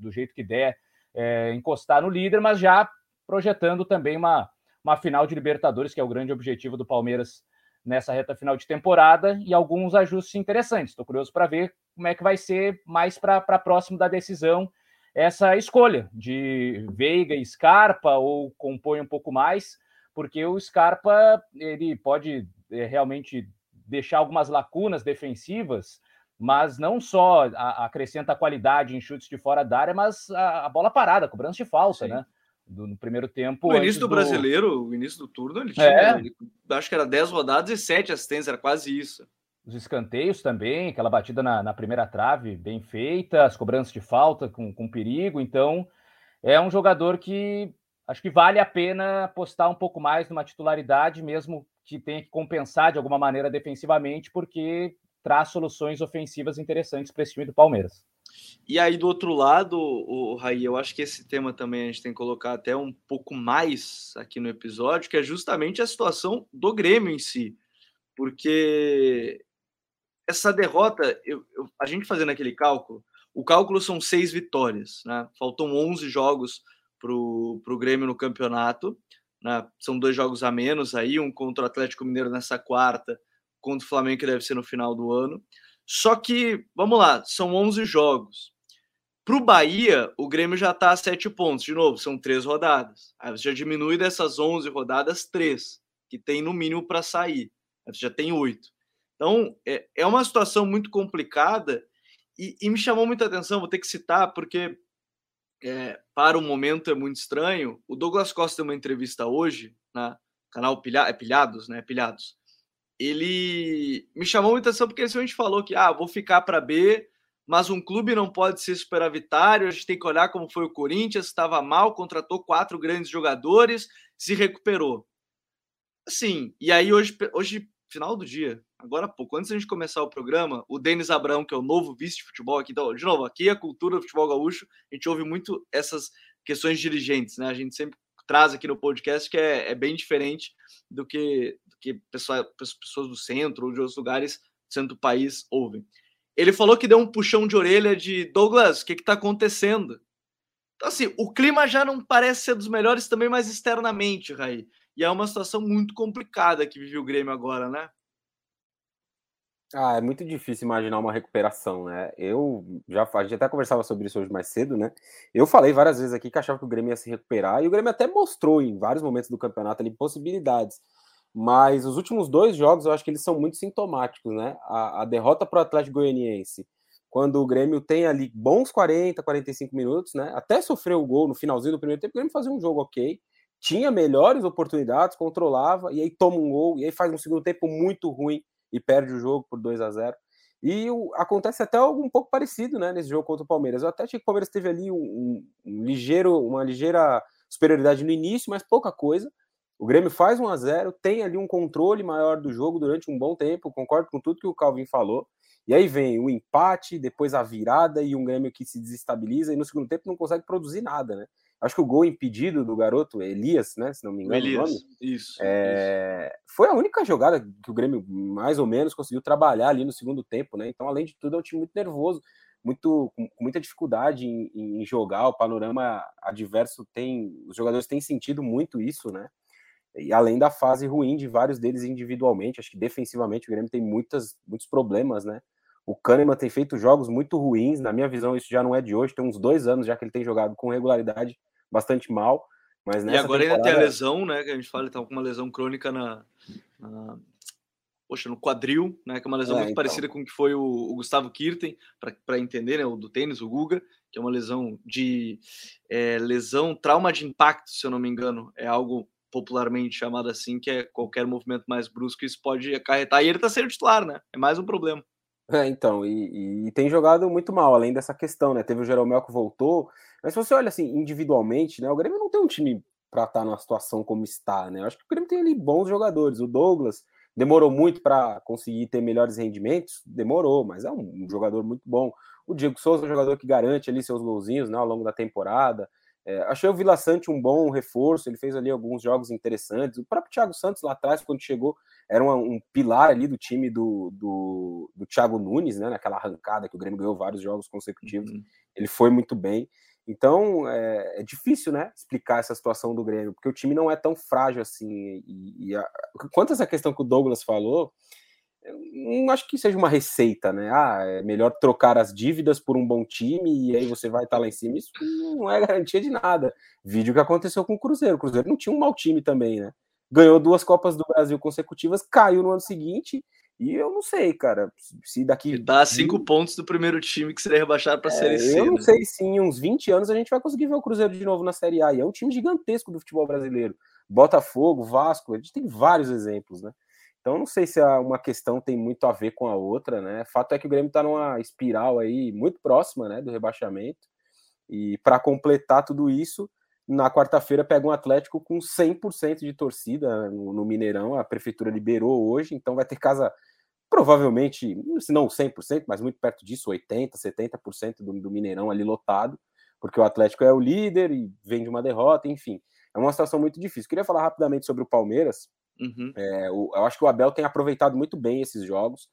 Speaker 3: do jeito que der, é, encostar no líder, mas já projetando também uma, uma final de Libertadores, que é o grande objetivo do Palmeiras nessa reta final de temporada, e alguns ajustes interessantes. Estou curioso para ver como é que vai ser mais para próximo da decisão essa escolha de Veiga e Scarpa, ou compõe um pouco mais, porque o Scarpa ele pode é, realmente deixar algumas lacunas defensivas, mas não só acrescenta qualidade em chutes de fora da área, mas a, a bola parada, a cobrança de falta, Sim. né? Do, no primeiro tempo.
Speaker 1: No início do, do, brasileiro, o início do turno, ele tinha, é. ele, acho que era 10 rodadas e 7 assistências, era quase isso.
Speaker 3: Os escanteios também, aquela batida na, na primeira trave bem feita, as cobranças de falta com, com perigo. Então, é um jogador que acho que vale a pena apostar um pouco mais numa titularidade, mesmo que tenha que compensar de alguma maneira defensivamente, porque traz soluções ofensivas interessantes para esse time do Palmeiras.
Speaker 1: E aí, do outro lado, o Raí, eu acho que esse tema também a gente tem que colocar até um pouco mais aqui no episódio, que é justamente a situação do Grêmio em si. Porque essa derrota, eu, eu, a gente fazendo aquele cálculo, o cálculo são seis vitórias, né? Faltam 11 jogos para o Grêmio no campeonato, né? São dois jogos a menos aí, um contra o Atlético Mineiro nessa quarta contra o Flamengo, que deve ser no final do ano. Só que, vamos lá, são 11 jogos. Para o Bahia, o Grêmio já está a 7 pontos. De novo, são três rodadas. Aí você já diminui dessas 11 rodadas, três, que tem no mínimo para sair. Aí você já tem oito. Então, é, é uma situação muito complicada e, e, me chamou muita atenção, vou ter que citar, porque é, para o momento é muito estranho. O Douglas Costa deu uma entrevista hoje, na canal Pilha, é Pilhados, né? Pilhados ele me chamou muita atenção porque a gente falou que ah, vou ficar para B, mas um clube não pode ser superavitário, a gente tem que olhar como foi o Corinthians, estava mal, contratou quatro grandes jogadores, se recuperou. Assim, e aí hoje, hoje final do dia, agora há pouco, antes da gente começar o programa, o Denis Abrão, que é o novo vice de futebol aqui, então, de novo, aqui é a cultura do futebol gaúcho, a gente ouve muito essas questões dirigentes, né? A gente sempre traz aqui no podcast que é, é bem diferente do que, que pessoa, pessoas do centro ou de outros lugares do centro do país ouvem. Ele falou que deu um puxão de orelha de Douglas, o que está acontecendo? Então, assim, o clima já não parece ser dos melhores também, mais externamente, Raí. E é uma situação muito complicada que vive o Grêmio agora, né?
Speaker 2: Ah, é muito difícil imaginar uma recuperação, né? Eu já a gente até conversava sobre isso hoje mais cedo, né? Eu falei várias vezes aqui que achava que o Grêmio ia se recuperar, e o Grêmio até mostrou em vários momentos do campeonato ali possibilidades. Mas os últimos dois jogos eu acho que eles são muito sintomáticos, né? A, a derrota para o Atlético Goianiense, quando o Grêmio tem ali bons 40, 45 minutos, né? Até sofreu o gol no finalzinho do primeiro tempo, o Grêmio fazia um jogo ok, tinha melhores oportunidades, controlava, e aí toma um gol, e aí faz um segundo tempo muito ruim e perde o jogo por 2 a 0 E o, acontece até algo um pouco parecido né, nesse jogo contra o Palmeiras. Eu até achei que o Palmeiras teve ali um, um, ligeiro, uma ligeira superioridade no início, mas pouca coisa. O Grêmio faz 1 a 0 tem ali um controle maior do jogo durante um bom tempo, concordo com tudo que o Calvin falou. E aí vem o empate, depois a virada e um Grêmio que se desestabiliza e no segundo tempo não consegue produzir nada, né? Acho que o gol impedido do garoto, Elias, né? Se não me engano.
Speaker 1: Elias, isso,
Speaker 2: é, isso. Foi a única jogada que o Grêmio, mais ou menos, conseguiu trabalhar ali no segundo tempo, né? Então, além de tudo, é um time muito nervoso, muito, com muita dificuldade em, em jogar. O panorama adverso tem. Os jogadores têm sentido muito isso, né? E além da fase ruim de vários deles individualmente, acho que defensivamente o Grêmio tem muitas, muitos problemas, né? O Kahneman tem feito jogos muito ruins, na minha visão isso já não é de hoje, tem uns dois anos já que ele tem jogado com regularidade bastante mal. Mas
Speaker 1: e agora temporada... ainda tem a lesão, né? Que a gente fala, ele tá com uma lesão crônica na, na, Poxa, no quadril, né? Que é uma lesão é, muito então. parecida com o que foi o, o Gustavo Kirten, para entender, né? O do tênis, o Guga, que é uma lesão de é, lesão, trauma de impacto, se eu não me engano. É algo popularmente chamado assim, que é qualquer movimento mais brusco, isso pode acarretar. E ele tá sendo titular, né? É mais um problema.
Speaker 2: É, então, e, e, tem jogado muito mal, além dessa questão, né? Teve o Jeromel que voltou, mas se você olha assim, individualmente, né? O Grêmio não tem um time para estar tá numa situação como está, né? Eu acho que o Grêmio tem ali bons jogadores. O Douglas demorou muito para conseguir ter melhores rendimentos, demorou, mas é um, um, jogador muito bom. O Diego Souza é um jogador que garante ali seus golzinhos né, ao longo da temporada. É, achei o Vila Sante um bom reforço, ele fez ali alguns jogos interessantes. O próprio Thiago Santos lá atrás, quando chegou, era um, um pilar ali do time do, do, do, Thiago Nunes, né? Naquela arrancada que o Grêmio ganhou vários jogos consecutivos. Uhum. Ele foi muito bem. Então é, é, difícil, né, explicar essa situação do Grêmio, porque o time não é tão frágil assim. E, e a, quanto a essa questão que o Douglas falou, não acho que seja uma receita, né? Ah, é melhor trocar as dívidas por um bom time e aí você vai estar lá em cima. Isso não é garantia de nada. Vídeo que aconteceu com o Cruzeiro. O Cruzeiro não tinha um mau time também, né? Ganhou duas Copas do Brasil consecutivas, caiu no ano seguinte e eu não sei, cara, se daqui. E
Speaker 1: dá cinco pontos do primeiro time que seria rebaixado para a é, Série
Speaker 2: C. Eu não né? sei se em uns 20 anos a gente vai conseguir ver o Cruzeiro de novo na Série A. E é um time gigantesco do futebol brasileiro. Botafogo, Vasco, a gente tem vários exemplos, né? Então não sei se uma questão tem muito a ver com a outra, né? Fato é que o Grêmio está numa espiral aí muito próxima, né, do rebaixamento. E para completar tudo isso, na quarta-feira pega um Atlético com 100% de torcida no, Mineirão. A prefeitura liberou hoje, então vai ter casa provavelmente, se não 100%, mas muito perto disso, 80%, 70% do, do Mineirão ali lotado, porque o Atlético é o líder e vem de uma derrota, enfim. É uma situação muito difícil. Queria falar rapidamente sobre o Palmeiras. Uhum. É, o, eu acho que o Abel tem aproveitado muito bem esses jogos.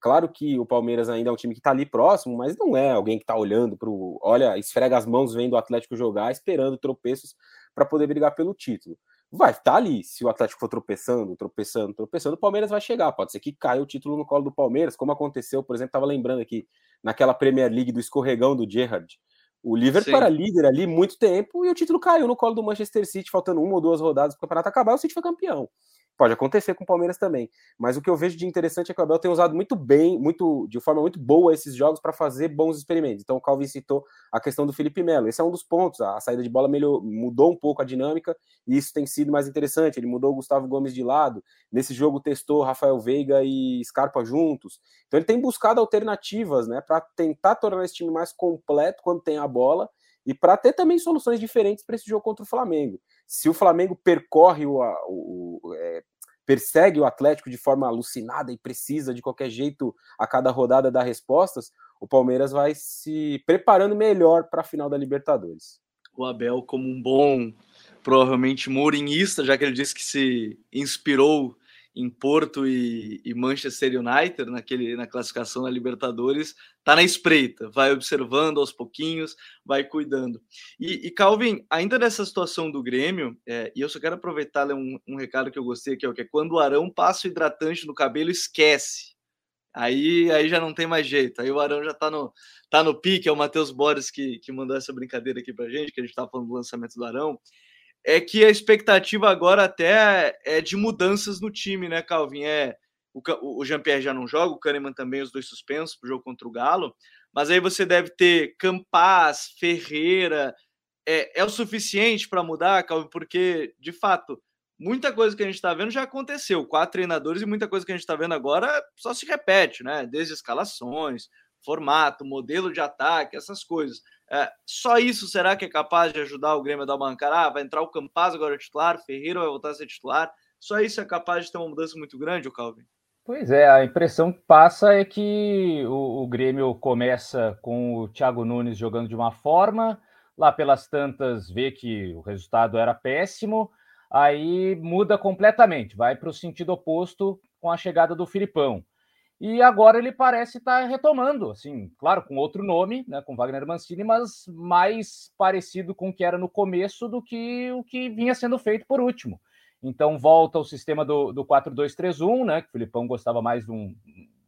Speaker 2: Claro que o Palmeiras ainda é um time que está ali próximo, mas não é alguém que está olhando para o. Olha, esfrega as mãos vendo o Atlético jogar, esperando tropeços para poder brigar pelo título vai estar tá ali. Se o Atlético for tropeçando, tropeçando, tropeçando, o Palmeiras vai chegar. Pode ser que caia o título no colo do Palmeiras, como aconteceu, por exemplo, estava lembrando aqui, naquela Premier League do escorregão do Gerrard. O Liverpool Sim. era líder ali muito tempo e o título caiu no colo do Manchester City, faltando uma ou duas rodadas para o campeonato acabar, o City foi campeão. Pode acontecer com o Palmeiras também. Mas o que eu vejo de interessante é que o Abel tem usado muito bem, muito de forma muito boa esses jogos para fazer bons experimentos. Então o Calvin citou a questão do Felipe Melo. Esse é um dos pontos. A saída de bola melhor, mudou um pouco a dinâmica e isso tem sido mais interessante. Ele mudou o Gustavo Gomes de lado. Nesse jogo testou Rafael Veiga e Scarpa juntos. Então ele tem buscado alternativas, né, para tentar tornar esse time mais completo quando tem a bola e para ter também soluções diferentes para esse jogo contra o Flamengo. Se o Flamengo percorre o, o, o é, persegue o Atlético de forma alucinada e precisa de qualquer jeito a cada rodada dar respostas, o Palmeiras vai se preparando melhor para a final da Libertadores.
Speaker 1: O Abel, como um bom, provavelmente mourinhista, já que ele disse que se inspirou em Porto e, e, Manchester United naquele, na classificação da Libertadores, tá na espreita, vai observando aos pouquinhos, vai cuidando. E, e Calvin, ainda nessa situação do Grêmio, é, e eu só quero aproveitar um, um recado que eu gostei aqui, ó, que é quando o Arão passa o hidratante no cabelo, esquece. Aí, aí já não tem mais jeito. Aí o Arão já tá no, tá no pique. É o Matheus Borges que, que mandou essa brincadeira aqui pra gente, que a gente tava falando do lançamento do Arão é que a expectativa agora até é de mudanças no time, né, Calvin? É, o, o Jean-Pierre já não joga, o Kahneman também, os dois suspensos para o jogo contra o Galo, mas aí você deve ter Campaz, Ferreira, é, é o suficiente para mudar, Calvin? Porque, de fato, muita coisa que a gente está vendo já aconteceu, quatro treinadores e muita coisa que a gente está vendo agora só se repete, né? Desde escalações, formato, modelo de ataque, essas coisas. É, só isso será que é capaz de ajudar o Grêmio a dar uma encarada? Ah, vai entrar o Campaz agora titular, Ferreira vai voltar a ser titular. Só isso é capaz de ter uma mudança muito grande, o Calvin?
Speaker 3: Pois é, a impressão que passa é que o, o, Grêmio começa com o Thiago Nunes jogando de uma forma, lá pelas tantas vê que o resultado era péssimo, aí muda completamente, vai para o sentido oposto com a chegada do Filipão. E agora ele parece estar tá retomando, assim, claro, com outro nome, né, com Wagner Mancini, mas mais parecido com o que era no começo do que o que vinha sendo feito por último. Então volta o sistema do, do 4-2-3-1, né, que o Filipão gostava mais de um,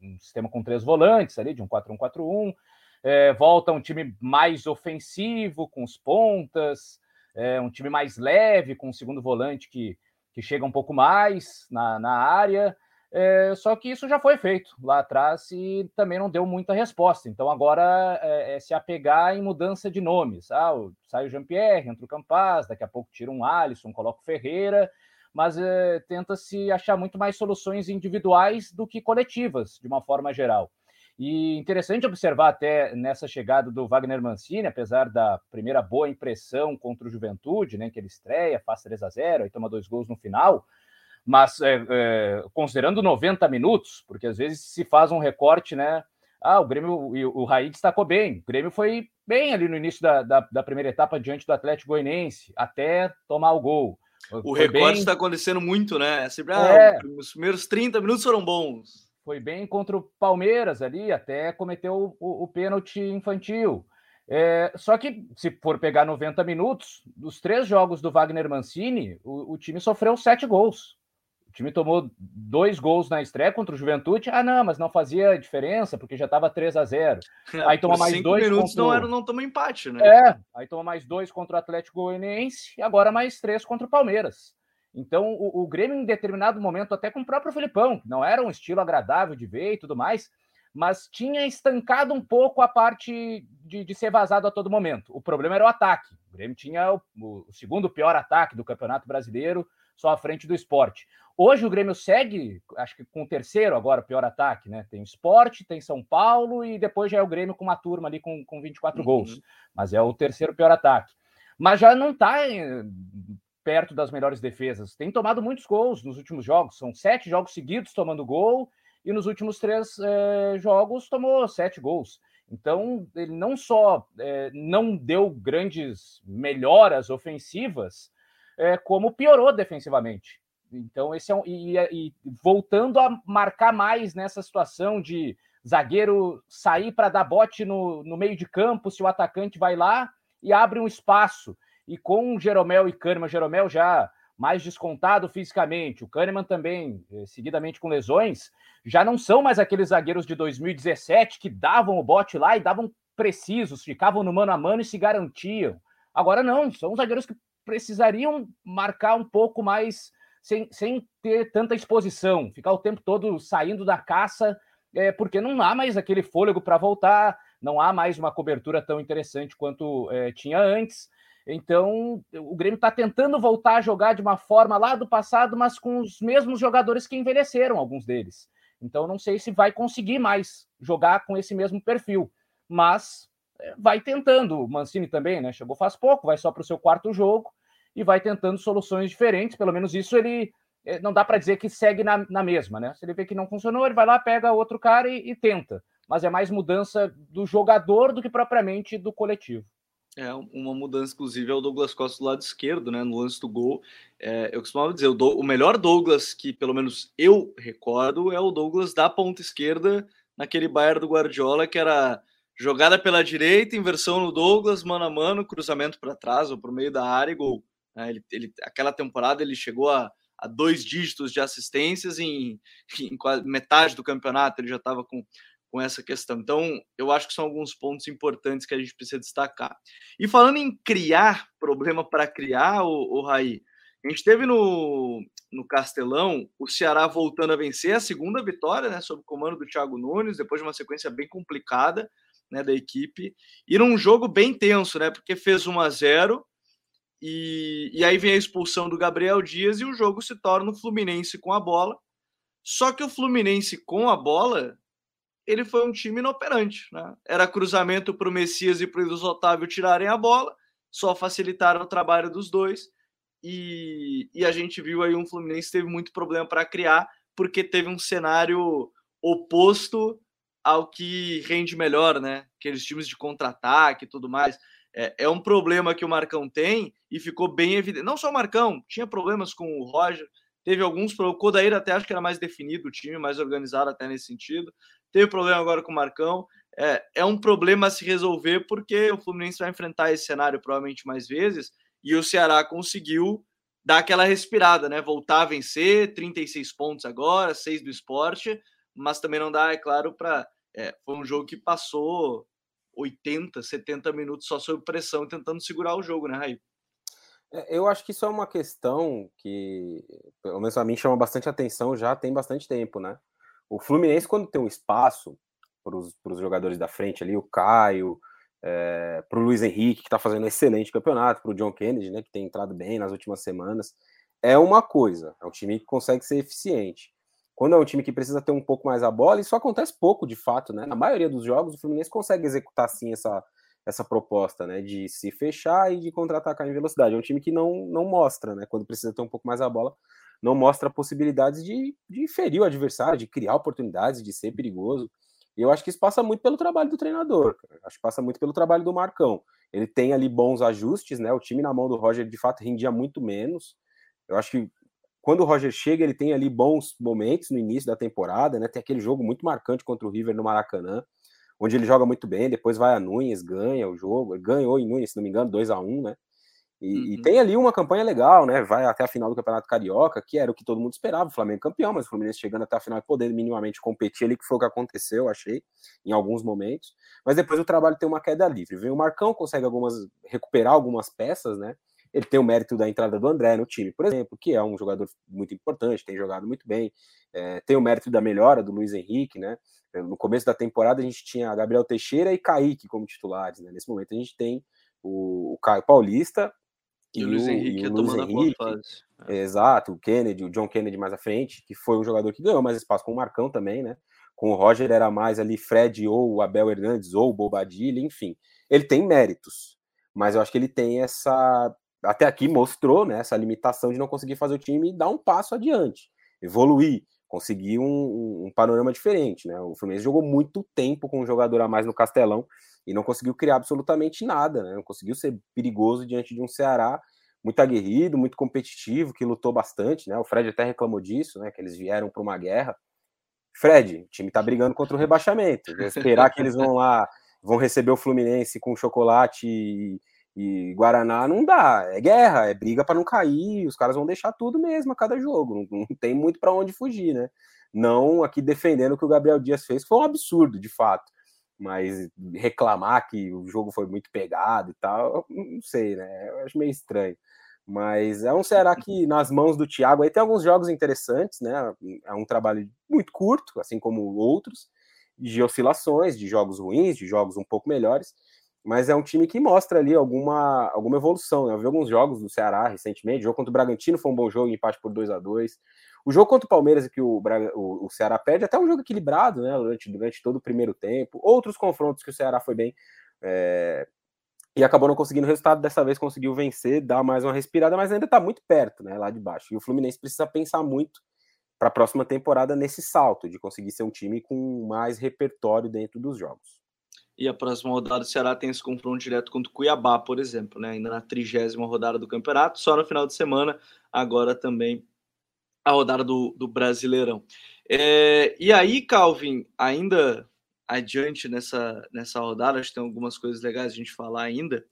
Speaker 3: um sistema com três volantes ali, de um 4-1-4-1. É, volta um time mais ofensivo, com os pontas, é, um time mais leve, com o segundo volante que, que chega um pouco mais na, na área. É, só que isso já foi feito lá atrás e também não deu muita resposta. Então agora é, é se apegar em mudança de nomes. Ah, sai o Jean-Pierre, entra o Campaz, daqui a pouco tira um Alisson, coloca o Ferreira, mas é, tenta se achar muito mais soluções individuais do que coletivas, de uma forma geral. E interessante observar até nessa chegada do Wagner Mancini, apesar da primeira boa impressão contra o Juventude, né, que ele estreia, faz 3 a 0 e toma dois gols no final, mas é, é, considerando 90 minutos, porque às vezes se faz um recorte, né? Ah, o Grêmio e o Raí destacou bem. O Grêmio foi bem ali no início da, da, da primeira etapa diante do Atlético Goianiense, até tomar o gol.
Speaker 1: O foi recorte está bem... acontecendo muito, né? É sempre, ah, é... Os primeiros 30 minutos foram bons.
Speaker 3: Foi bem contra o Palmeiras ali, até cometeu o, o, o pênalti infantil. É, só que, se for pegar 90 minutos, dos três jogos do Wagner Mancini, o, o, time sofreu sete gols. O time tomou dois gols na estreia contra o Juventude. Ah, não, mas não fazia diferença, porque já estava 3 a 0
Speaker 1: é, Aí toma mais dois. minutos contra... não, era, não toma empate, né?
Speaker 3: É, aí toma mais dois contra o Atlético Goianiense e agora mais três contra o Palmeiras. Então, o, o Grêmio, em determinado momento, até com o próprio Filipão, que não era um estilo agradável de ver e tudo mais, mas tinha estancado um pouco a parte de, de, ser vazado a todo momento. O problema era o ataque. O Grêmio tinha o, o, segundo pior ataque do Campeonato Brasileiro, só à frente do esporte. Hoje o Grêmio segue, acho que com o terceiro agora, pior ataque, né? Tem esporte, tem São Paulo e depois já é o Grêmio com uma turma ali com, com 24 uhum. gols. Mas é o terceiro pior ataque. Mas já não está perto das melhores defesas. Tem tomado muitos gols nos últimos jogos. São sete jogos seguidos tomando gol e nos últimos três é, jogos tomou sete gols. Então, ele não só é, não deu grandes melhoras ofensivas, é, como piorou defensivamente. Então, esse é um. E, e, voltando a marcar mais nessa situação de zagueiro sair para dar bote no, no meio de campo, se o atacante vai lá e abre um espaço. E com Jeromel e Kahneman, Jeromel já mais descontado fisicamente, o Kahneman também, eh, seguidamente com lesões, já não são mais aqueles zagueiros de 2017 que davam o bote lá e davam precisos, ficavam no mano a mano e se garantiam. Agora não, são zagueiros que precisariam marcar um pouco mais, sem, sem ter tanta exposição, ficar o tempo todo saindo da caça, é, porque não há mais aquele fôlego para voltar, não há mais uma cobertura tão interessante quanto é, tinha antes. Então, o Grêmio está tentando voltar a jogar de uma forma lá do passado, mas com os mesmos jogadores que envelheceram, alguns deles. Então, não sei se vai conseguir mais jogar com esse mesmo perfil, mas é, vai tentando. O Mancini também, né? Chegou faz pouco, vai só para o seu quarto jogo e vai tentando soluções diferentes. Pelo menos isso ele é, não dá para dizer que segue na, na, mesma, né? Se ele vê que não funcionou, ele vai lá, pega outro cara e, e tenta. Mas é mais mudança do jogador do que propriamente do coletivo.
Speaker 1: É, uma mudança, inclusive, é o Douglas Costa do lado esquerdo, né? No lance do gol. É, eu costumava dizer, o, do, o, melhor Douglas que, pelo menos, eu recordo, é o Douglas da ponta esquerda, naquele Bayern do Guardiola, que era jogada pela direita, inversão no Douglas, mano a mano, cruzamento para trás ou para o meio da área e gol. É, ele, ele, aquela temporada ele chegou a, a dois dígitos de assistências em, em quase metade do campeonato, ele já estava com com essa questão. Então, eu acho que são alguns pontos importantes que a gente precisa destacar. E falando em criar problema para criar, o, o Raí, a gente teve no, no Castelão o Ceará voltando a vencer a segunda vitória, né, sob o comando do Thiago Nunes, depois de uma sequência bem complicada, né, da equipe, e num jogo bem tenso, né, porque fez 1 a 0 e, e aí vem a expulsão do Gabriel Dias e o jogo se torna o Fluminense com a bola. Só que o Fluminense com a bola ele foi um time inoperante. Né? Era cruzamento para o Messias e para o Luiz Otávio tirarem a bola, só facilitaram o trabalho dos dois. E, e a gente viu aí um Fluminense teve muito problema para criar, porque teve um cenário oposto ao que rende melhor, né? Aqueles times de contra-ataque e tudo mais. É, é, um problema que o Marcão tem e ficou bem evidente. Não só o Marcão, tinha problemas com o Roger, teve alguns. O Kodair até acho que era mais definido o time, mais organizado até nesse sentido teve problema agora com o Marcão. É, é um problema a se resolver porque o Fluminense vai enfrentar esse cenário provavelmente mais vezes e o Ceará conseguiu dar aquela respirada, né? Voltar a vencer, 36 pontos agora, 6 do esporte, mas também não dá, é claro, para. É, foi um jogo que passou 80, 70 minutos só sob pressão tentando segurar o jogo, né, Raí?
Speaker 2: É, eu acho que isso é uma questão que, pelo menos a mim, chama bastante atenção já tem bastante tempo, né? O Fluminense, quando tem um espaço para os jogadores da frente ali, o Caio, é, para o Luiz Henrique, que está fazendo um excelente campeonato, para o John Kennedy, né, que tem entrado bem nas últimas semanas, é uma coisa, é um time que consegue ser eficiente. Quando é um time que precisa ter um pouco mais a bola, isso acontece pouco de fato, né? Na maioria dos jogos, o Fluminense consegue executar sim essa, essa proposta, né? De se fechar e de contra-atacar em velocidade. É um time que não, não mostra, né? Quando precisa ter um pouco mais a bola, não mostra possibilidades de, de ferir o adversário, de criar oportunidades, de ser perigoso. E eu acho que isso passa muito pelo trabalho do treinador, cara. acho que passa muito pelo trabalho do Marcão. Ele tem ali bons ajustes, né? O time na mão do Roger de fato rendia muito menos. Eu acho que quando o Roger chega, ele tem ali bons momentos no início da temporada, né? Tem aquele jogo muito marcante contra o River no Maracanã. onde ele joga muito bem, depois vai a Nunes, ganha o jogo, ganhou em Nunes, se não me engano, 2 a 1 né? E, uhum. e, tem ali uma campanha legal, né? Vai até a final do Campeonato Carioca, que era o que todo mundo esperava, o Flamengo campeão, mas o Fluminense chegando até a final e poder minimamente competir ali, que foi o que aconteceu, achei, em alguns momentos. Mas depois o trabalho tem uma queda livre. Vem o Marcão, consegue algumas recuperar algumas peças, né? Ele tem o mérito da entrada do André no time, por exemplo, que é um jogador muito importante, tem jogado muito bem. É, tem o mérito da melhora do Luiz Henrique, né? No começo da temporada a gente tinha Gabriel Teixeira e Kaique como titulares, né? Nesse momento a gente tem o, o Caio Paulista,
Speaker 1: e, e o Luiz Henrique o Luiz Henrique.
Speaker 2: É. Exato, o Kennedy, o John Kennedy mais à frente, que foi um jogador que ganhou mais espaço com o Marcão também, né? Com o Roger era mais ali Fred ou o Abel Hernandes ou o Bobadilha, enfim. Ele tem méritos, mas eu acho que ele tem essa até aqui mostrou né, essa limitação de não conseguir fazer o time dar um passo adiante, evoluir, conseguir um, um, panorama diferente. Né? O Fluminense jogou muito tempo com um jogador a mais no Castelão e não conseguiu criar absolutamente nada, né? não conseguiu ser perigoso diante de um Ceará muito aguerrido, muito competitivo, que lutou bastante, né? O Fred até reclamou disso, né? Que eles vieram para uma guerra. Fred, o time está brigando contra o rebaixamento. Esperar que eles vão lá, vão receber o Fluminense com chocolate e, e Guaraná não dá. É guerra, é briga para não cair. Os caras vão deixar tudo mesmo a cada jogo. Não, não tem muito para onde fugir, né? Não aqui defendendo o que o Gabriel Dias fez, foi um absurdo, de fato mas reclamar que o jogo foi muito pegado e tal, não sei, né? Eu acho meio estranho. Mas é um Ceará que, nas mãos do Thiago, aí tem alguns jogos interessantes, né? É um trabalho muito curto, assim como outros, de oscilações, de jogos ruins, de jogos um pouco melhores, mas é um time que mostra ali alguma, alguma evolução. Né? Eu vi alguns jogos do Ceará recentemente, o jogo contra o Bragantino foi um bom jogo, empate por 2 a 2 o jogo contra o Palmeiras, que o, o, Ceará perde, até um jogo equilibrado, né? Durante, durante todo o primeiro tempo. Outros confrontos que o Ceará foi bem. É, e acabou não conseguindo o resultado. Dessa vez conseguiu vencer, dar mais uma respirada, mas ainda está muito perto, né? Lá de baixo. E o Fluminense precisa pensar muito para a próxima temporada nesse salto, de conseguir ser um time com mais repertório dentro dos jogos.
Speaker 1: E a próxima rodada do Ceará tem esse confronto direto contra o Cuiabá, por exemplo, né? Ainda na trigésima rodada do campeonato, só no final de semana, agora também a rodada do, do Brasileirão. É, e aí, Calvin, ainda adiante nessa, nessa rodada, acho que tem algumas coisas legais a gente falar ainda.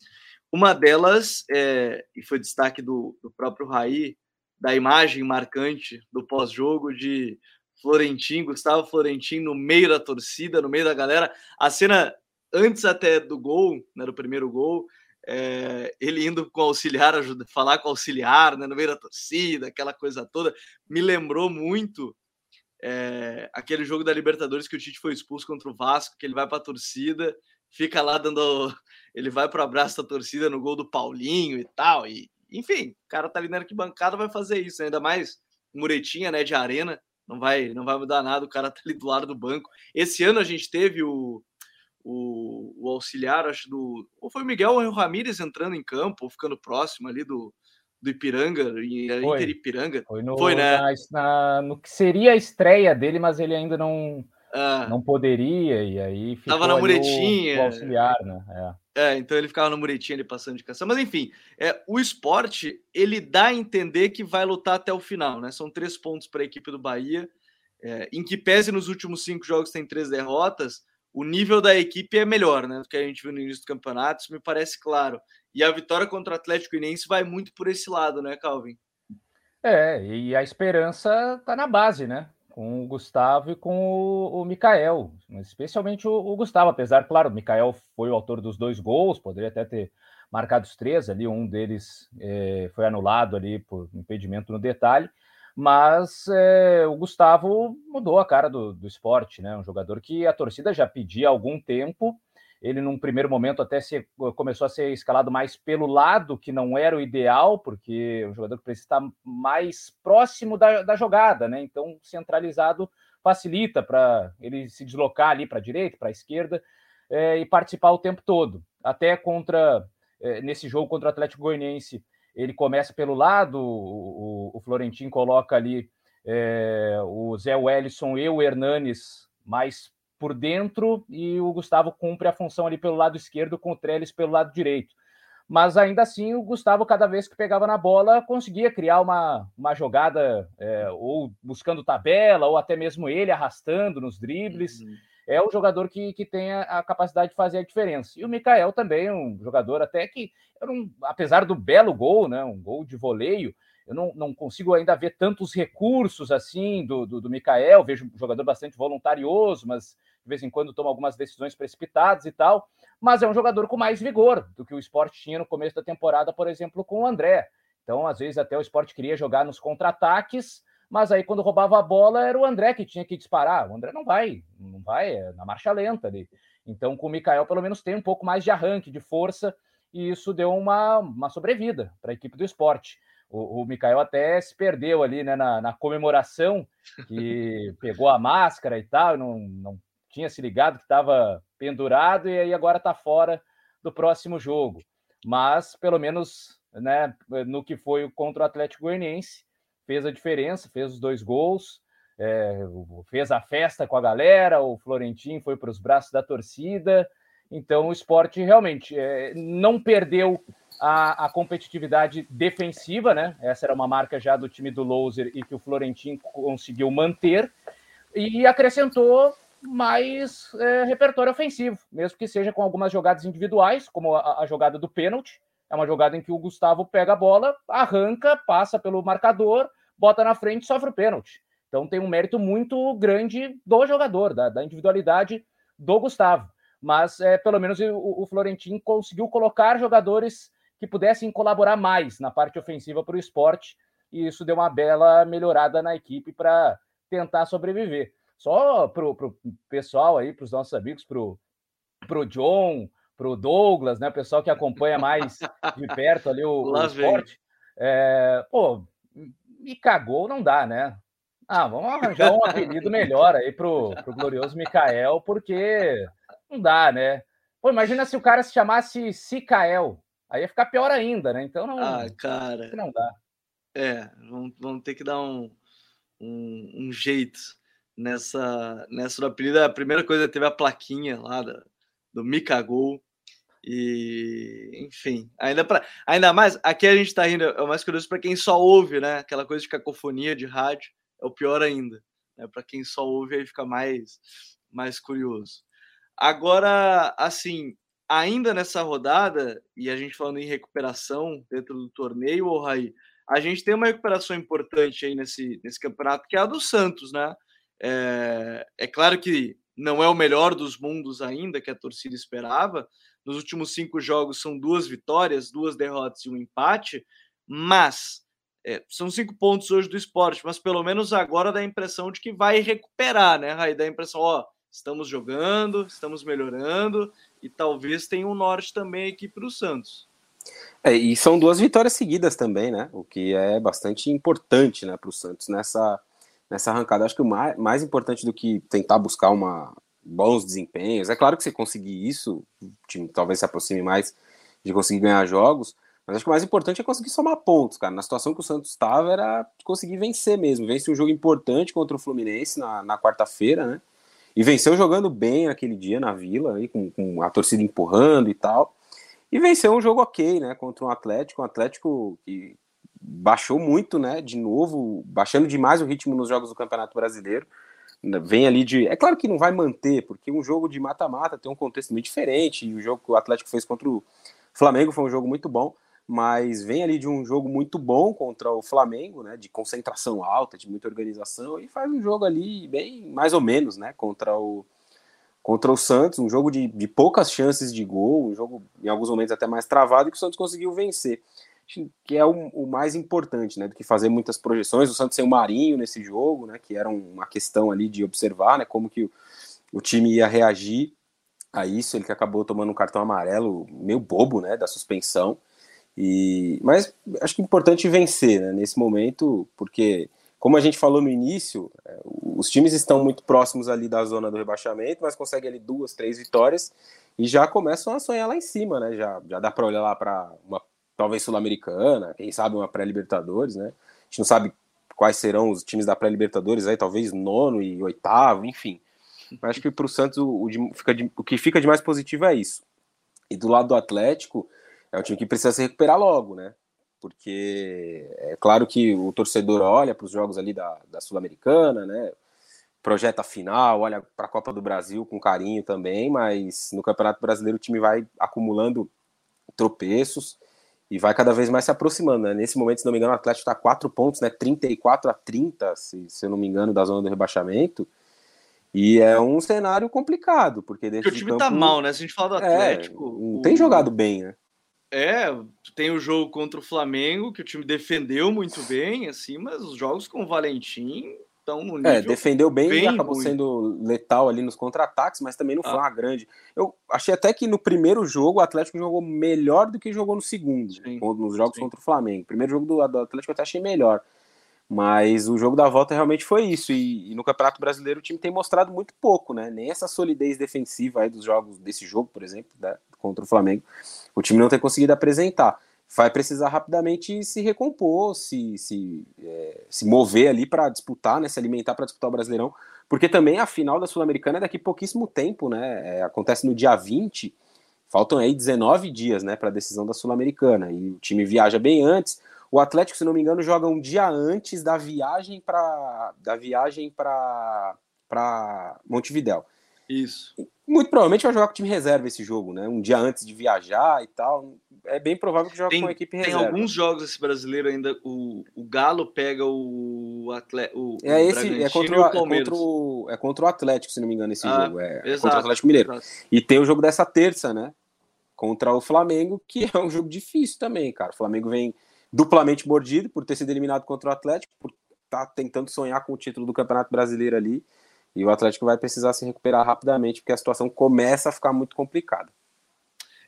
Speaker 1: Uma delas, é, e foi destaque do, do próprio Raí, da imagem marcante do pós-jogo de Florentin, Gustavo Florentin no meio da torcida, no meio da galera. A cena antes até do gol, né, do primeiro gol, é, ele indo com o auxiliar, ajuda, falar com o auxiliar né, no meio da torcida, aquela coisa toda, me lembrou muito é, aquele jogo da Libertadores que o Tite foi expulso contra o Vasco, que ele vai para a torcida, fica lá dando. Ele vai para o abraço da torcida no gol do Paulinho e tal. E, enfim, o cara tá ali na arquibancada, vai fazer isso, ainda mais muretinha né, de arena, não vai, não vai mudar nada, o cara tá ali do lado do banco. Esse ano a gente teve o o, o auxiliar, acho do. Ou foi o Miguel ou o Ramírez entrando em campo, ou ficando próximo ali do, do Ipiranga, foi. Inter Ipiranga.
Speaker 3: Foi, no, foi né? Na, na, no que seria a estreia dele, mas ele ainda não, ah. não poderia, e aí
Speaker 1: ficou Tava na muretinha.
Speaker 3: O, o auxiliar, né?
Speaker 1: É. é. então ele ficava na muretinha ali passando de canção. Mas enfim, é, o esporte ele dá a entender que vai lutar até o final, né? São três pontos para a equipe do Bahia. É, em que pese nos últimos cinco jogos tem três derrotas, o nível da equipe é melhor, né? Do que a gente viu no início do campeonato, isso me parece claro. E a vitória contra o Atlético Inense vai muito por esse lado, né, Calvin?
Speaker 3: É, e a esperança tá na base, né? Com o Gustavo e com o, o Mikael, especialmente o, o, Gustavo, apesar, claro, o Mikael foi o autor dos dois gols, poderia até ter marcado os três ali, um deles é, foi anulado ali por impedimento no detalhe, mas é, o Gustavo mudou a cara do, do esporte, né? Um jogador que a torcida já pedia há algum tempo. Ele, num primeiro momento, até se, começou a ser escalado mais pelo lado, que não era o ideal, porque é um jogador que precisa estar mais próximo da, da jogada, né? Então, centralizado facilita para ele se deslocar ali para a direita, para a esquerda é, e participar o tempo todo. Até contra, é, nesse jogo contra o Atlético Goianiense, ele começa pelo lado, o, o Florentin coloca ali é, o Zé Wellison e o Hernanes mais por dentro e o Gustavo cumpre a função ali pelo lado esquerdo com o Trellis pelo lado direito. Mas ainda assim, o Gustavo, cada vez que pegava na bola, conseguia criar uma, uma jogada, é, ou buscando tabela, ou até mesmo ele arrastando nos dribles. Uhum. É o jogador que, que tem a, a capacidade de fazer a diferença. E o Mikael também, um jogador até que, não, apesar do belo gol, né, um gol de voleio, eu não, não consigo ainda ver tantos recursos assim do, do, do Mikael. Vejo um jogador bastante voluntarioso, mas de vez em quando toma algumas decisões precipitadas e tal. Mas é um jogador com mais vigor do que o esporte tinha no começo da temporada, por exemplo, com o André. Então, às vezes, até o esporte queria jogar nos contra-ataques, mas aí quando roubava a bola era o André que tinha que disparar. O André não vai, não vai, é na marcha lenta ali. Então, com o Mikael, pelo menos tem um pouco mais de arranque, de força, e isso deu uma, uma sobrevida para a equipe do esporte. O, o Mikael até se perdeu ali né, na, na comemoração, que pegou a máscara e tal, não, não tinha se ligado que estava pendurado e aí agora está fora do próximo jogo. Mas pelo menos né, no que foi contra o Atlético Goianiense, fez a diferença, fez os dois gols, é, fez a festa com a galera, o Florentim foi para os braços da torcida. Então o esporte realmente é, não perdeu a, a, competitividade defensiva, né? Essa era uma marca já do time do Loser e que o Florentim conseguiu manter e acrescentou mais é, repertório ofensivo, mesmo que seja com algumas jogadas individuais, como a, a, jogada do pênalti. É uma jogada em que o Gustavo pega a bola, arranca, passa pelo marcador, bota na frente e sofre o pênalti. Então tem um mérito muito grande do jogador, da, da individualidade do Gustavo. Mas é, pelo menos o, o Florentino conseguiu colocar jogadores que pudessem colaborar mais na parte ofensiva para o esporte, e isso deu uma bela melhorada na equipe para tentar sobreviver. Só para o pessoal aí, para os nossos amigos, para o John, para o Douglas, né? O pessoal que acompanha mais de perto ali o, o esporte. É, pô, me cagou, não dá, né? Ah, vamos arranjar um apelido melhor aí pro, pro glorioso Mikael, porque não dá, né? Pô, imagina se o cara se chamasse Sicael. Aí ia ficar pior ainda, né? Então não.
Speaker 1: Ah, cara.
Speaker 3: Não dá.
Speaker 1: É, vamos, vamos ter que dar um, um, um jeito nessa, nessa do apelido. A primeira coisa teve a plaquinha lá da, do Mikagol. E, enfim, ainda, pra, ainda mais, aqui a gente tá rindo, é o mais curioso para quem só ouve, né? Aquela coisa de cacofonia de rádio, é o pior ainda. Né? Para quem só ouve, aí fica mais, mais curioso. Agora, assim, ainda nessa rodada, e a gente falando em recuperação dentro do torneio, oh, Raí, a gente tem uma recuperação importante aí nesse, nesse campeonato, que é a do Santos, né? É, é claro que não é o melhor dos mundos ainda, que a torcida esperava. Nos últimos cinco jogos são duas vitórias, duas derrotas e um empate, mas é, são cinco pontos hoje do esporte, mas pelo menos agora dá a impressão de que vai recuperar, né, Raí? Dá a impressão, ó, estamos jogando, estamos melhorando e talvez tenha um norte também aqui para o Santos.
Speaker 2: É, e são duas vitórias seguidas também, né? O que é bastante importante né, para o Santos nessa, nessa arrancada. Acho que o mais, mais importante do que tentar buscar uma, bons desempenhos. É claro que você conseguir isso, o time talvez se aproxime mais de conseguir ganhar jogos, mas acho que o mais importante é conseguir somar pontos, cara. Na situação que o Santos estava, era conseguir vencer mesmo. Vence um jogo importante contra o Fluminense na, na quarta-feira, né? E venceu jogando bem aquele dia na Vila, aí, com, com, a torcida empurrando e tal. E venceu um jogo ok, né? Contra um Atlético, um Atlético que baixou muito, né? De novo, baixando demais o ritmo nos jogos do Campeonato Brasileiro. Vem ali de. É claro que não vai manter, porque um jogo de mata-mata tem um contexto muito diferente. E o jogo que o Atlético fez contra o Flamengo foi um jogo muito bom mas vem ali de um jogo muito bom contra o Flamengo, né, de concentração alta, de muita organização, e faz um jogo ali bem mais ou menos, né, contra o contra o Santos, um jogo de, de poucas chances de gol, um jogo em alguns momentos até mais travado, e que o Santos conseguiu vencer, que é o, o mais importante, né, do que fazer muitas projeções, o Santos sem o Marinho nesse jogo, né, que era uma questão ali de observar, né, como que o, o time ia reagir a isso, ele que acabou tomando um cartão amarelo meio bobo, né, da suspensão, e, mas acho que é importante vencer né, nesse momento, porque, como a gente falou no início, é, os times estão muito próximos ali da zona do rebaixamento, mas conseguem ali duas, três vitórias e já começam a sonhar lá em cima, né? Já, já dá para olhar lá para uma talvez sul-americana, quem sabe uma pré-libertadores, né? A gente não sabe quais serão os times da pré-libertadores aí, talvez nono e oitavo, enfim. Mas acho que para o Santos o, o, que fica de mais positivo é isso. E do lado do Atlético, é um time que precisa se recuperar logo, né? Porque é claro que o torcedor olha para os jogos ali da, da Sul-Americana, né? projeta a final, olha para a Copa do Brasil com carinho também, mas no Campeonato Brasileiro o time vai acumulando tropeços e vai cada vez mais se aproximando. Né? Nesse momento, se não me engano, o Atlético está a 4 pontos, né? 34 a 30, se, se eu não me engano, da zona do rebaixamento. E é um cenário complicado, porque,
Speaker 1: porque o time tá campo, tá mal, né? Se a gente fala do é, Atlético.
Speaker 2: É, não o... tem jogado bem, né?
Speaker 1: É, tem o jogo contra o Flamengo, que o time defendeu muito bem, assim, mas os jogos com o Valentim estão no é, nível.
Speaker 2: É, defendeu bem, bem e acabou ruim. sendo letal ali nos contra-ataques, mas também não foi ah. uma grande. Eu achei até que no primeiro jogo o Atlético jogou melhor do que jogou no segundo, sim, nos jogos sim. contra o Flamengo. primeiro jogo do, do Atlético eu até achei melhor. Mas o jogo da volta realmente foi isso. E, e, no Campeonato Brasileiro o time tem mostrado muito pouco, né? Nem essa solidez defensiva aí dos jogos desse jogo, por exemplo, né? contra o Flamengo, o time não tem conseguido apresentar. Vai precisar rapidamente se recompor, se, se, é, se mover ali para disputar, né? Se alimentar para disputar o Brasileirão. Porque também a final da Sul-Americana é daqui pouquíssimo tempo, né? É, acontece no dia 20. Faltam aí 19 dias, né, para a decisão da Sul-Americana. E o time viaja bem antes. O Atlético, se não me engano, joga um dia antes da viagem para da viagem para para Montevidéu.
Speaker 1: Isso.
Speaker 2: Muito provavelmente vai jogar com o time reserva esse jogo, né? Um dia antes de viajar e tal. É bem provável que jogue tem, com a equipe reserva.
Speaker 1: Tem alguns jogos esse brasileiro ainda. O, o Galo pega o Atlético.
Speaker 2: É esse é contra, o, é, contra o, é contra o Atlético, se não me engano, esse ah, jogo. É, exato, contra o Atlético Mineiro. Exato. E tem o jogo dessa terça, né? Contra o Flamengo, que é um jogo difícil também, cara. O Flamengo vem duplamente mordido por ter sido eliminado contra o Atlético, por estar tá tentando sonhar com o título do Campeonato Brasileiro ali. E o Atlético vai precisar se recuperar rapidamente, porque a situação começa a ficar muito complicada.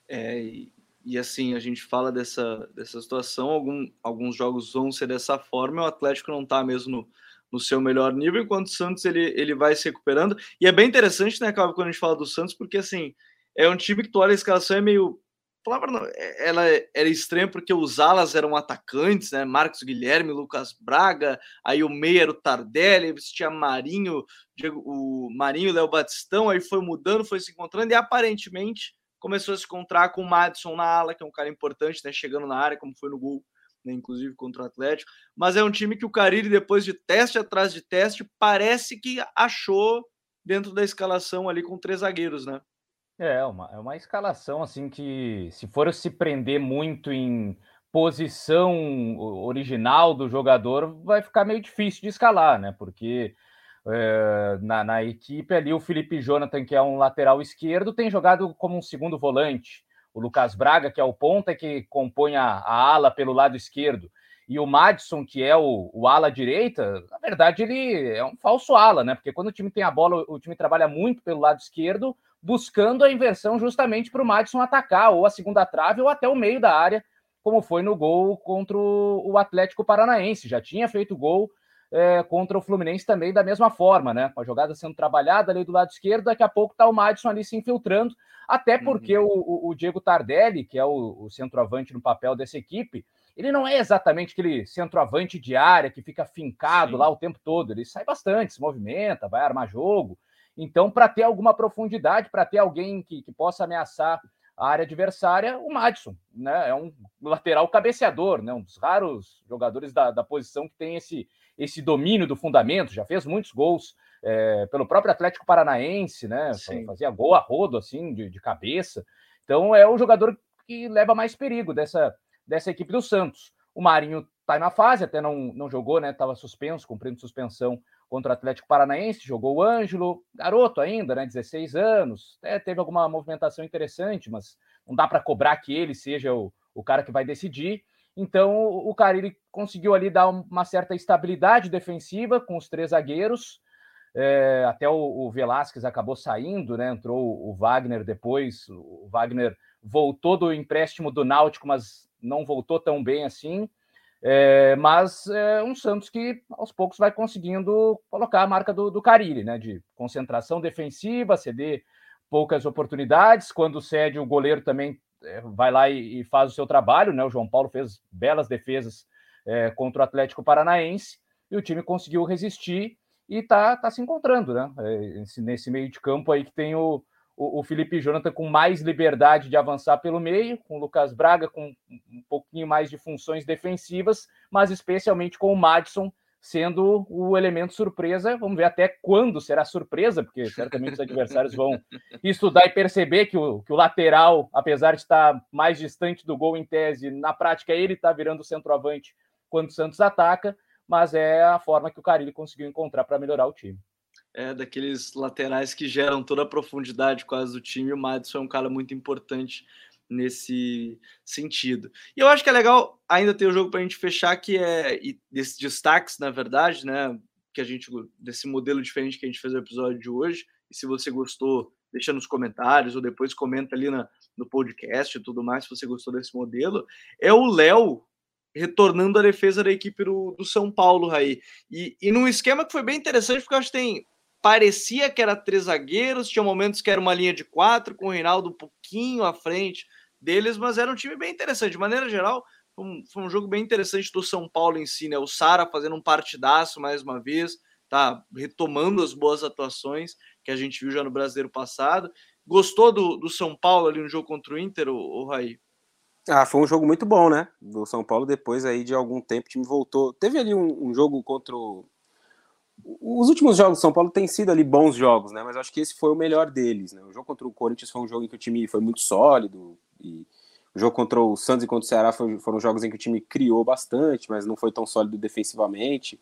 Speaker 1: É, e, e assim, a gente fala dessa, dessa situação, algum, alguns jogos vão ser dessa forma, o Atlético não está mesmo no, no seu melhor nível, enquanto o Santos ele, ele vai se recuperando. E é bem interessante, né, Cláudio, quando a gente fala do Santos, porque assim, é um time que tu olha a escalação é meio palavra não, é, ela era estranha porque os alas eram atacantes, né? Marcos Guilherme, Lucas Braga, aí o meia era o Tardelli, tinha Marinho, Diego, o Marinho, Léo Batistão, aí foi mudando, foi se encontrando e aparentemente começou a se encontrar com o Madison na ala, que é um cara importante, né? Chegando na área, como foi no gol, né? inclusive contra o Atlético. Mas é um time que o Carille, depois de teste atrás de teste, parece que achou dentro da escalação ali com três zagueiros, né?
Speaker 3: É, uma, é uma escalação assim que, se for se prender muito em posição original do jogador, vai ficar meio difícil de escalar, né? Porque é, na, na, equipe ali, o Felipe Jonathan, que é um lateral esquerdo, tem jogado como um segundo volante. O Lucas Braga, que é o ponta que compõe a, a ala pelo lado esquerdo. E o Madison, que é o, o, ala direita, na verdade ele é um falso ala, né? Porque quando o time tem a bola, o time trabalha muito pelo lado esquerdo, buscando a inversão justamente para o Madison atacar, ou a segunda trave, ou até o meio da área, como foi no gol contra o Atlético Paranaense. Já tinha feito gol é, contra o Fluminense também da mesma forma, né? Com a jogada sendo trabalhada ali do lado esquerdo, daqui a pouco está o Madison ali se infiltrando, até uhum. porque uhum. o, o, Diego Tardelli, que é o, o centroavante no papel dessa equipe, ele não é exatamente aquele centroavante de área que fica fincado Sim. lá o tempo todo. Ele sai bastante, se movimenta, vai armar jogo. Então, para ter alguma profundidade, para ter alguém que, que possa ameaçar a área adversária, o Madison, né? É um lateral cabeceador, né? Um dos raros jogadores da, da posição que tem esse, esse domínio do fundamento, já fez muitos gols é, pelo próprio Atlético Paranaense, né? Sim. Fazia gol a rodo, assim, de, de cabeça. Então é o jogador que leva mais perigo dessa, dessa equipe do Santos. O Marinho está na fase, até não, não jogou, né? Estava suspenso, cumprindo suspensão contra o Atlético Paranaense, jogou o Ângelo, garoto ainda, né, 16 anos, até teve alguma movimentação interessante, mas não dá para cobrar que ele seja o, o cara que vai decidir. Então o Carille conseguiu ali dar uma certa estabilidade defensiva com os três zagueiros. É, até o, o Velasquez acabou saindo, né? Entrou o Wagner depois. O Wagner voltou do empréstimo do Náutico, mas não voltou tão bem assim. É, mas é um Santos que aos poucos vai conseguindo colocar a marca do, do Carilli, né? De concentração defensiva, ceder poucas oportunidades. Quando cede, o goleiro também é, vai lá e, e, faz o seu trabalho, né? O João Paulo fez belas defesas é, contra o Atlético Paranaense e o time conseguiu resistir e tá, tá se encontrando, né? É, nesse meio de campo aí que tem o, o, o Felipe Jonathan com mais liberdade de avançar pelo meio, com o Lucas Braga com um pouquinho mais de funções defensivas, mas especialmente com o Madison sendo o elemento surpresa. Vamos ver até quando será surpresa, porque certamente os adversários vão estudar e perceber que o, que o lateral, apesar de estar mais distante do gol em tese, na prática ele está virando centroavante quando o Santos ataca, mas é a forma que o Carilli conseguiu encontrar para melhorar o time.
Speaker 1: É, daqueles laterais que geram toda a profundidade quase do time, o Madison é um cara muito importante nesse sentido. E eu acho que é legal ainda ter o jogo para a gente fechar, que é desses destaques, na verdade, né? Que a gente desse modelo diferente que a gente fez no episódio de hoje. E se você gostou, deixa nos comentários ou depois comenta ali na, no podcast e tudo mais, se você gostou desse modelo. É o Léo retornando à defesa da equipe do, do São Paulo, Raí. E, e num esquema que foi bem interessante, porque eu acho que tem parecia que era três zagueiros, tinha momentos que era uma linha de quatro, com o Reinaldo um pouquinho à frente deles, mas era um time bem interessante. De maneira geral, foi um, foi um jogo bem interessante do São Paulo em si, né? O Sara fazendo um partidaço mais uma vez, tá retomando as boas atuações que a gente viu já no brasileiro passado. Gostou do, do São Paulo ali no jogo contra o Inter, o, o Raí?
Speaker 2: Ah, foi um jogo muito bom, né? Do São Paulo, depois aí de algum tempo, o time voltou. Teve ali um, um jogo contra o. Os últimos jogos do São Paulo têm sido ali bons jogos, né? Mas acho que esse foi o melhor deles, né? O jogo contra o Corinthians foi um jogo em que o time foi muito sólido, e o jogo contra o Santos e contra o Ceará foram jogos em que o time criou bastante, mas não foi tão sólido defensivamente.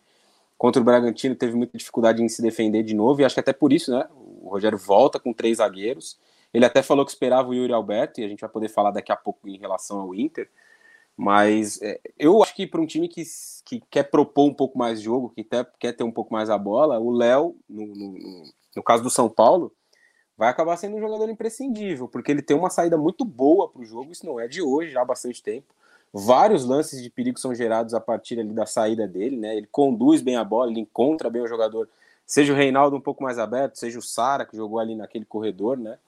Speaker 2: Contra o Bragantino teve muita dificuldade em se defender de novo, e acho que até por isso, né? O Rogério volta com três zagueiros. Ele até falou que esperava o Yuri Alberto, e a gente vai poder falar daqui a pouco em relação ao Inter. Mas é, eu acho que para um time que, que quer propor um pouco mais de jogo, que até quer ter um pouco mais a bola, o Léo, no, no, no caso do São Paulo, vai acabar sendo um jogador imprescindível, porque ele tem uma saída muito boa para o jogo, isso não é de hoje, já há bastante tempo. Vários lances de perigo são gerados a partir ali da saída dele, né? Ele conduz bem a bola, ele encontra bem o jogador, seja o Reinaldo um pouco mais aberto, seja o Sara, que jogou ali naquele corredor, né?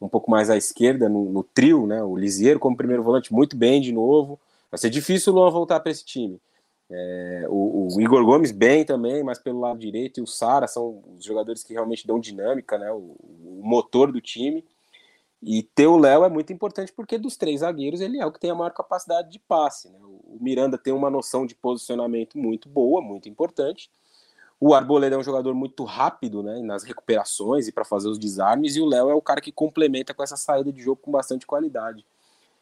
Speaker 2: Um pouco mais à esquerda, no, no trio, né? O Lisieiro como primeiro volante, muito bem de novo. Vai ser difícil o Luan voltar para esse time. É, o, o, Igor Gomes bem também, mas pelo lado direito, e o Sara são os jogadores que realmente dão dinâmica, né, o, o motor do time. E ter o Léo é muito importante porque dos três zagueiros ele é o que tem a maior capacidade de passe. Né? O Miranda tem uma noção de posicionamento muito boa, muito importante. O Arboleda é um jogador muito rápido né, nas recuperações e para fazer os desarmes, e o Léo é o cara que complementa com essa saída de jogo com bastante qualidade.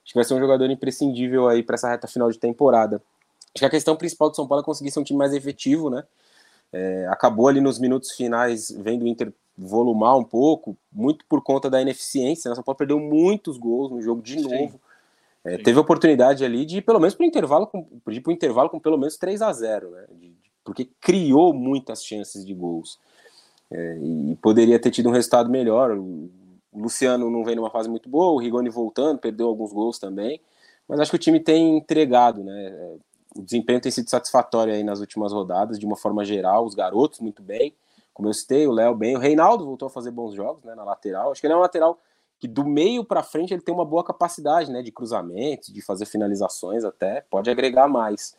Speaker 2: Acho que vai ser um jogador imprescindível aí para essa reta final de temporada. Acho que a questão principal do São Paulo é conseguir ser um time mais efetivo, né? É, acabou ali nos minutos finais vendo o Inter volumar um pouco, muito por conta da ineficiência. Né? São Paulo perdeu muitos gols no jogo de novo. É, teve oportunidade ali de ir pelo menos para o intervalo, com, de ir pro intervalo com pelo menos 3 a 0 né? De, de, porque criou muitas chances de gols. É, e poderia ter tido um resultado melhor. O, o Luciano não vem numa fase muito boa, o Rigoni voltando, perdeu alguns gols também. Mas acho que o time tem entregado, né? É, o desempenho tem sido satisfatório aí nas últimas rodadas, de uma forma geral, os garotos muito bem, como eu citei, o Léo bem, o Reinaldo voltou a fazer bons jogos, né, na lateral, acho que ele é um lateral que do meio para frente ele tem uma boa capacidade, né, de cruzamentos, de fazer finalizações até, pode agregar mais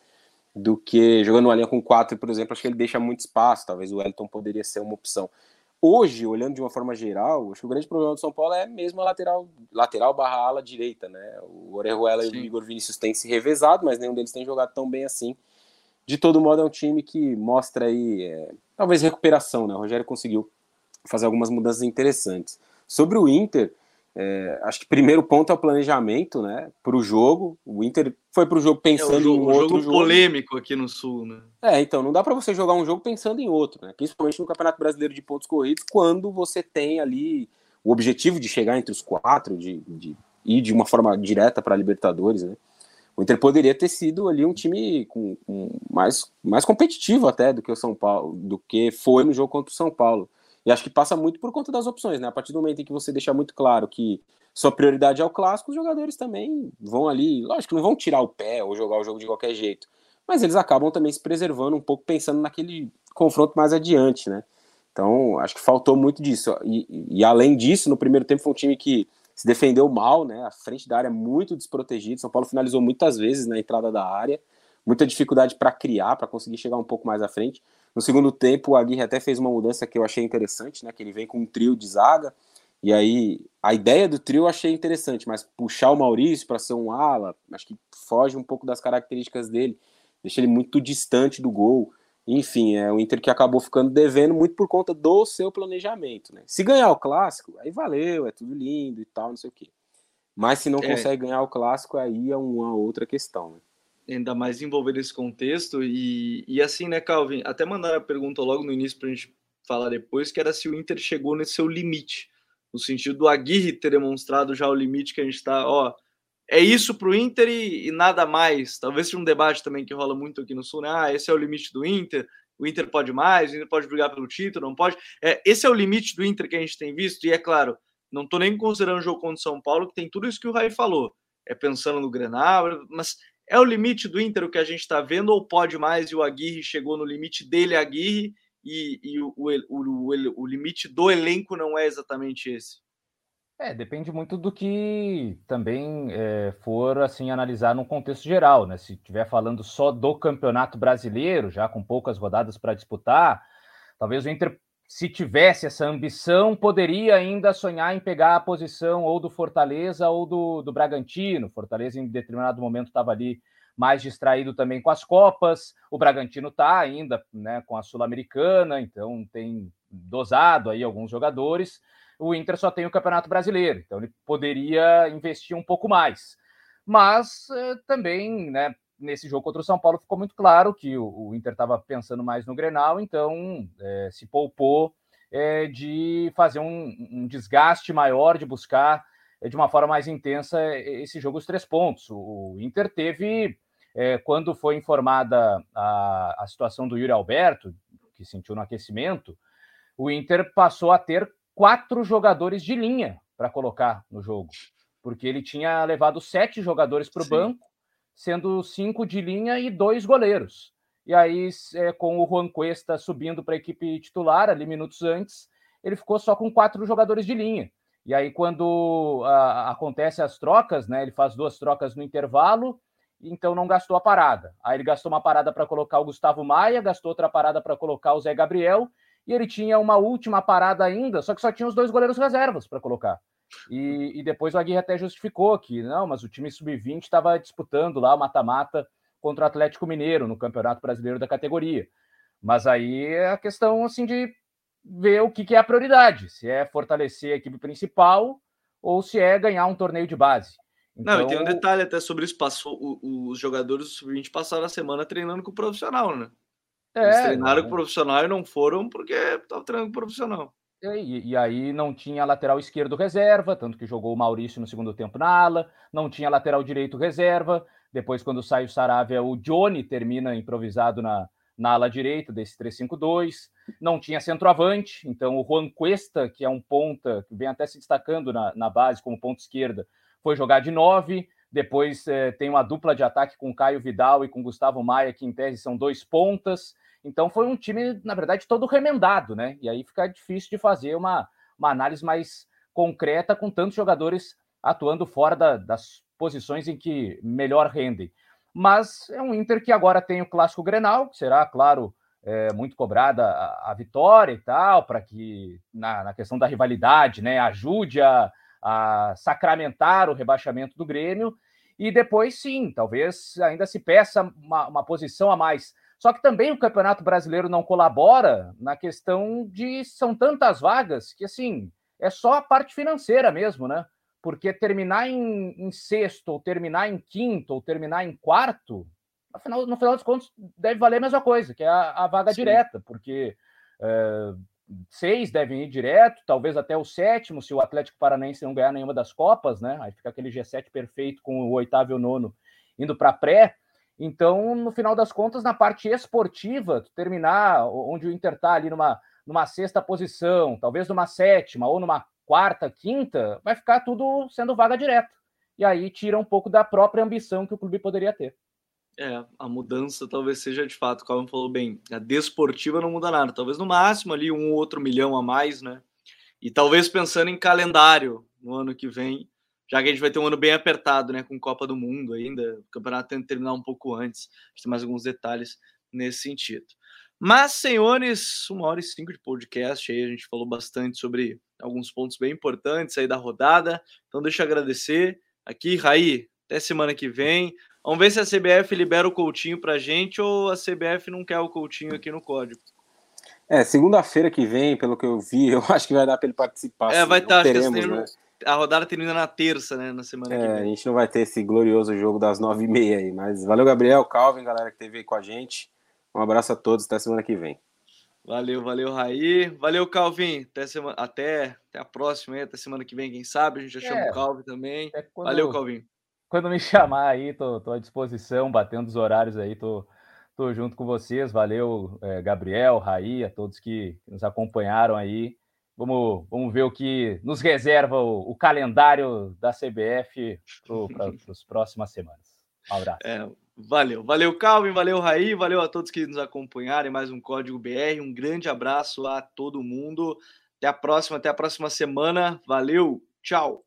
Speaker 2: do que jogando uma linha com quatro, por exemplo, acho que ele deixa muito espaço, talvez o Wellington poderia ser uma opção. Hoje, olhando de uma forma geral, acho que o grande problema do São Paulo é mesmo a lateral, lateral barra ala direita, né? O Orejuela e o Igor Vinícius têm se revezado, mas nenhum deles tem jogado tão bem assim. De todo modo, é um time que mostra aí, é, talvez recuperação, né? O Rogério conseguiu fazer algumas mudanças interessantes. Sobre o Inter, é, acho que primeiro ponto é o planejamento, né? Para o jogo. O Inter foi para o jogo pensando é, o jogo, em outro jogo,
Speaker 1: jogo polêmico aqui no Sul, né?
Speaker 2: É, então não dá para você jogar um jogo pensando em outro, né? Principalmente no Campeonato Brasileiro de pontos corridos, quando você tem ali o objetivo de chegar entre os quatro, de, de ir de uma forma direta para a Libertadores, né? O Inter poderia ter sido ali um time com, com mais, mais competitivo até do que o São Paulo, do que foi no jogo contra o São Paulo. E acho que passa muito por conta das opções, né? A partir do momento em que você deixa muito claro que sua prioridade é o clássico, os jogadores também vão ali, lógico, não vão tirar o pé ou jogar o jogo de qualquer jeito, mas eles acabam também se preservando um pouco pensando naquele confronto mais adiante, né? Então, acho que faltou muito disso. E, e, além disso, no primeiro tempo foi um time que se defendeu mal, né? A frente da área muito desprotegida. São Paulo finalizou muitas vezes na entrada da área, muita dificuldade para criar, para conseguir chegar um pouco mais à frente. No segundo tempo, o Aguirre até fez uma mudança que eu achei interessante, né? Que ele vem com um trio de zaga. E aí, a ideia do trio eu achei interessante, mas puxar o Maurício para ser um ala, acho que foge um pouco das características dele, deixa ele muito distante do gol. enfim, é o Inter que acabou ficando devendo muito por conta do seu planejamento, né? Se ganhar o clássico, aí valeu, é tudo lindo e tal, não sei o quê. Mas se não é. consegue ganhar o clássico, aí é uma outra questão, né?
Speaker 1: Ainda mais envolver esse contexto e, e assim, né, Calvin? Até mandar a pergunta logo no início para a gente falar depois, que era se o Inter chegou nesse seu limite, no sentido do Aguirre ter demonstrado já o limite que a gente está, ó, é isso para o Inter e, e, nada mais. Talvez seja um debate também que rola muito aqui no Sul, né? Ah, esse é o limite do Inter, o Inter pode mais, o Inter pode brigar pelo título, não pode. É, esse é o limite do Inter que a gente tem visto, e é claro, não estou nem considerando o jogo contra o São Paulo, que tem tudo isso que o Rai falou. É pensando no Grenal, mas é o limite do Inter o que a gente está vendo, ou pode mais e o Aguirre chegou no limite dele, Aguirre, e, e o, o, o, o limite do elenco não é exatamente esse?
Speaker 3: É, depende muito do que também é, for assim analisar num contexto geral, né? Se estiver falando só do Campeonato Brasileiro, já com poucas rodadas para disputar, talvez o Inter, se tivesse essa ambição, poderia ainda sonhar em pegar a posição ou do Fortaleza ou do, do Bragantino. Fortaleza, em determinado momento, estava ali mais distraído também com as Copas. O Bragantino está ainda né, com a Sul-Americana, então tem dosado aí alguns jogadores o Inter só tem o Campeonato Brasileiro, então ele poderia investir um pouco mais. Mas eh, também, né, nesse jogo contra o São Paulo ficou muito claro que o, o Inter estava pensando mais no Grenal, então eh, se poupou eh, de fazer um, um, desgaste maior, de buscar de uma forma mais intensa esse jogo os três pontos. O, o Inter teve, quando foi informada a, a situação do Yuri Alberto, que sentiu no aquecimento, o Inter passou a ter quatro jogadores de linha para colocar no jogo, porque ele tinha levado sete jogadores para o banco, sendo cinco de linha e dois goleiros. E aí, é, com o Juan Cuesta subindo para a equipe titular ali minutos antes, ele ficou só com quatro jogadores de linha. E aí, quando a, acontece as trocas, né, ele faz duas trocas no intervalo, então não gastou a parada. Aí ele gastou uma parada para colocar o Gustavo Maia, gastou outra parada para colocar o Zé Gabriel, e ele tinha uma última parada ainda, só que só tinha os dois goleiros reservas para colocar. E, e, depois o Aguirre até justificou que não, mas o time sub-20 estava disputando lá o mata-mata contra o Atlético Mineiro no Campeonato Brasileiro da categoria. Mas aí é a questão assim de ver o que, que é a prioridade, se é fortalecer a equipe principal ou se é ganhar um torneio de base.
Speaker 1: Então... Não, e tem um então detalhe até sobre isso. Passou, os jogadores do sub-20 passaram a semana treinando com o profissional, né? É, Eles treinaram com o profissional e não foram porque estava treinando com o profissional.
Speaker 3: E, e, aí não tinha lateral esquerdo reserva, tanto que jogou o Maurício no segundo tempo na ala, não tinha lateral direito reserva. Depois, quando sai o Saravia, o Johnny termina improvisado na, na ala direita desse 3-5-2. Não tinha centroavante, então o Juan Cuesta, que é um ponta, que vem até se destacando na, na base como ponta esquerda, foi jogar de 9. Depois eh, tem uma dupla de ataque com Caio Vidal e com Gustavo Maia, que em tese são dois pontas. Então foi um time, na verdade, todo remendado, né? E aí fica difícil de fazer uma, uma análise mais concreta com tantos jogadores atuando fora da, das posições em que melhor rendem. Mas é um Inter que agora tem o clássico Grenal, que será, claro, é, muito cobrada a, a, vitória e tal, para que na, na, questão da rivalidade, né, ajude a, a sacramentar o rebaixamento do Grêmio. E depois, sim, talvez ainda se peça uma, uma posição a mais só que também o Campeonato Brasileiro não colabora na questão de são tantas vagas que assim é só a parte financeira mesmo, né? Porque terminar em, em sexto, ou terminar em quinto, ou terminar em quarto, no final, no final dos contos, deve valer a mesma coisa, que é a, a vaga Sim. direta, porque é, seis devem ir direto, talvez até o sétimo, se o Atlético Paranaense não ganhar nenhuma das Copas, né? Aí fica aquele G7 perfeito com o oitavo e o nono indo para pré. Então, no final das contas, na parte esportiva, terminar onde o Inter está ali numa, numa sexta posição, talvez numa sétima ou numa quarta, quinta, vai ficar tudo sendo vaga direta. E aí tira um pouco da própria ambição que o clube poderia ter.
Speaker 1: É, a mudança talvez seja de fato, como falou bem, a desportiva não muda nada, talvez no máximo ali um ou outro milhão a mais, né? E talvez pensando em calendário no ano que vem, já que a gente vai ter um ano bem apertado, né, com Copa do Mundo ainda, o campeonato tendo que terminar um pouco antes, tem mais alguns detalhes nesse sentido. Mas, senhores, uma hora e cinco de podcast aí, a gente falou bastante sobre alguns pontos bem importantes aí da rodada, então deixa eu agradecer aqui, Raí, até semana que vem, Vamos ver se a CBF libera o Coutinho pra gente ou a CBF não quer o Coutinho aqui no código.
Speaker 2: É, segunda-feira que vem, pelo que eu vi, eu acho que vai dar para ele participar.
Speaker 1: É, vai estar, tá, teremos, né? A rodada termina na terça, né? Na semana é, que vem.
Speaker 2: A gente não vai ter esse glorioso jogo das nove e meia aí, mas valeu, Gabriel, Calvin, galera que teve aí com a gente. Um abraço a todos, até semana que vem.
Speaker 1: Valeu, valeu, Raí. Valeu, Calvin. Até, semana, até, até a próxima, até semana que vem, quem sabe. A gente já é, chama o Calvin também. É quando, valeu, Calvin.
Speaker 3: Quando me chamar aí, tô, tô à disposição, batendo os horários aí, tô, tô junto com vocês. Valeu, é, Gabriel, Raí, a todos que nos acompanharam aí. Vamos, vamos ver o que nos reserva o, o calendário da CBF para as próximas semanas. Um abraço.
Speaker 1: É, valeu, valeu, Calvin, valeu, Raí, valeu a todos que nos acompanharam em mais um Código BR. Um grande abraço a todo mundo. Até a próxima, até a próxima semana. Valeu, tchau.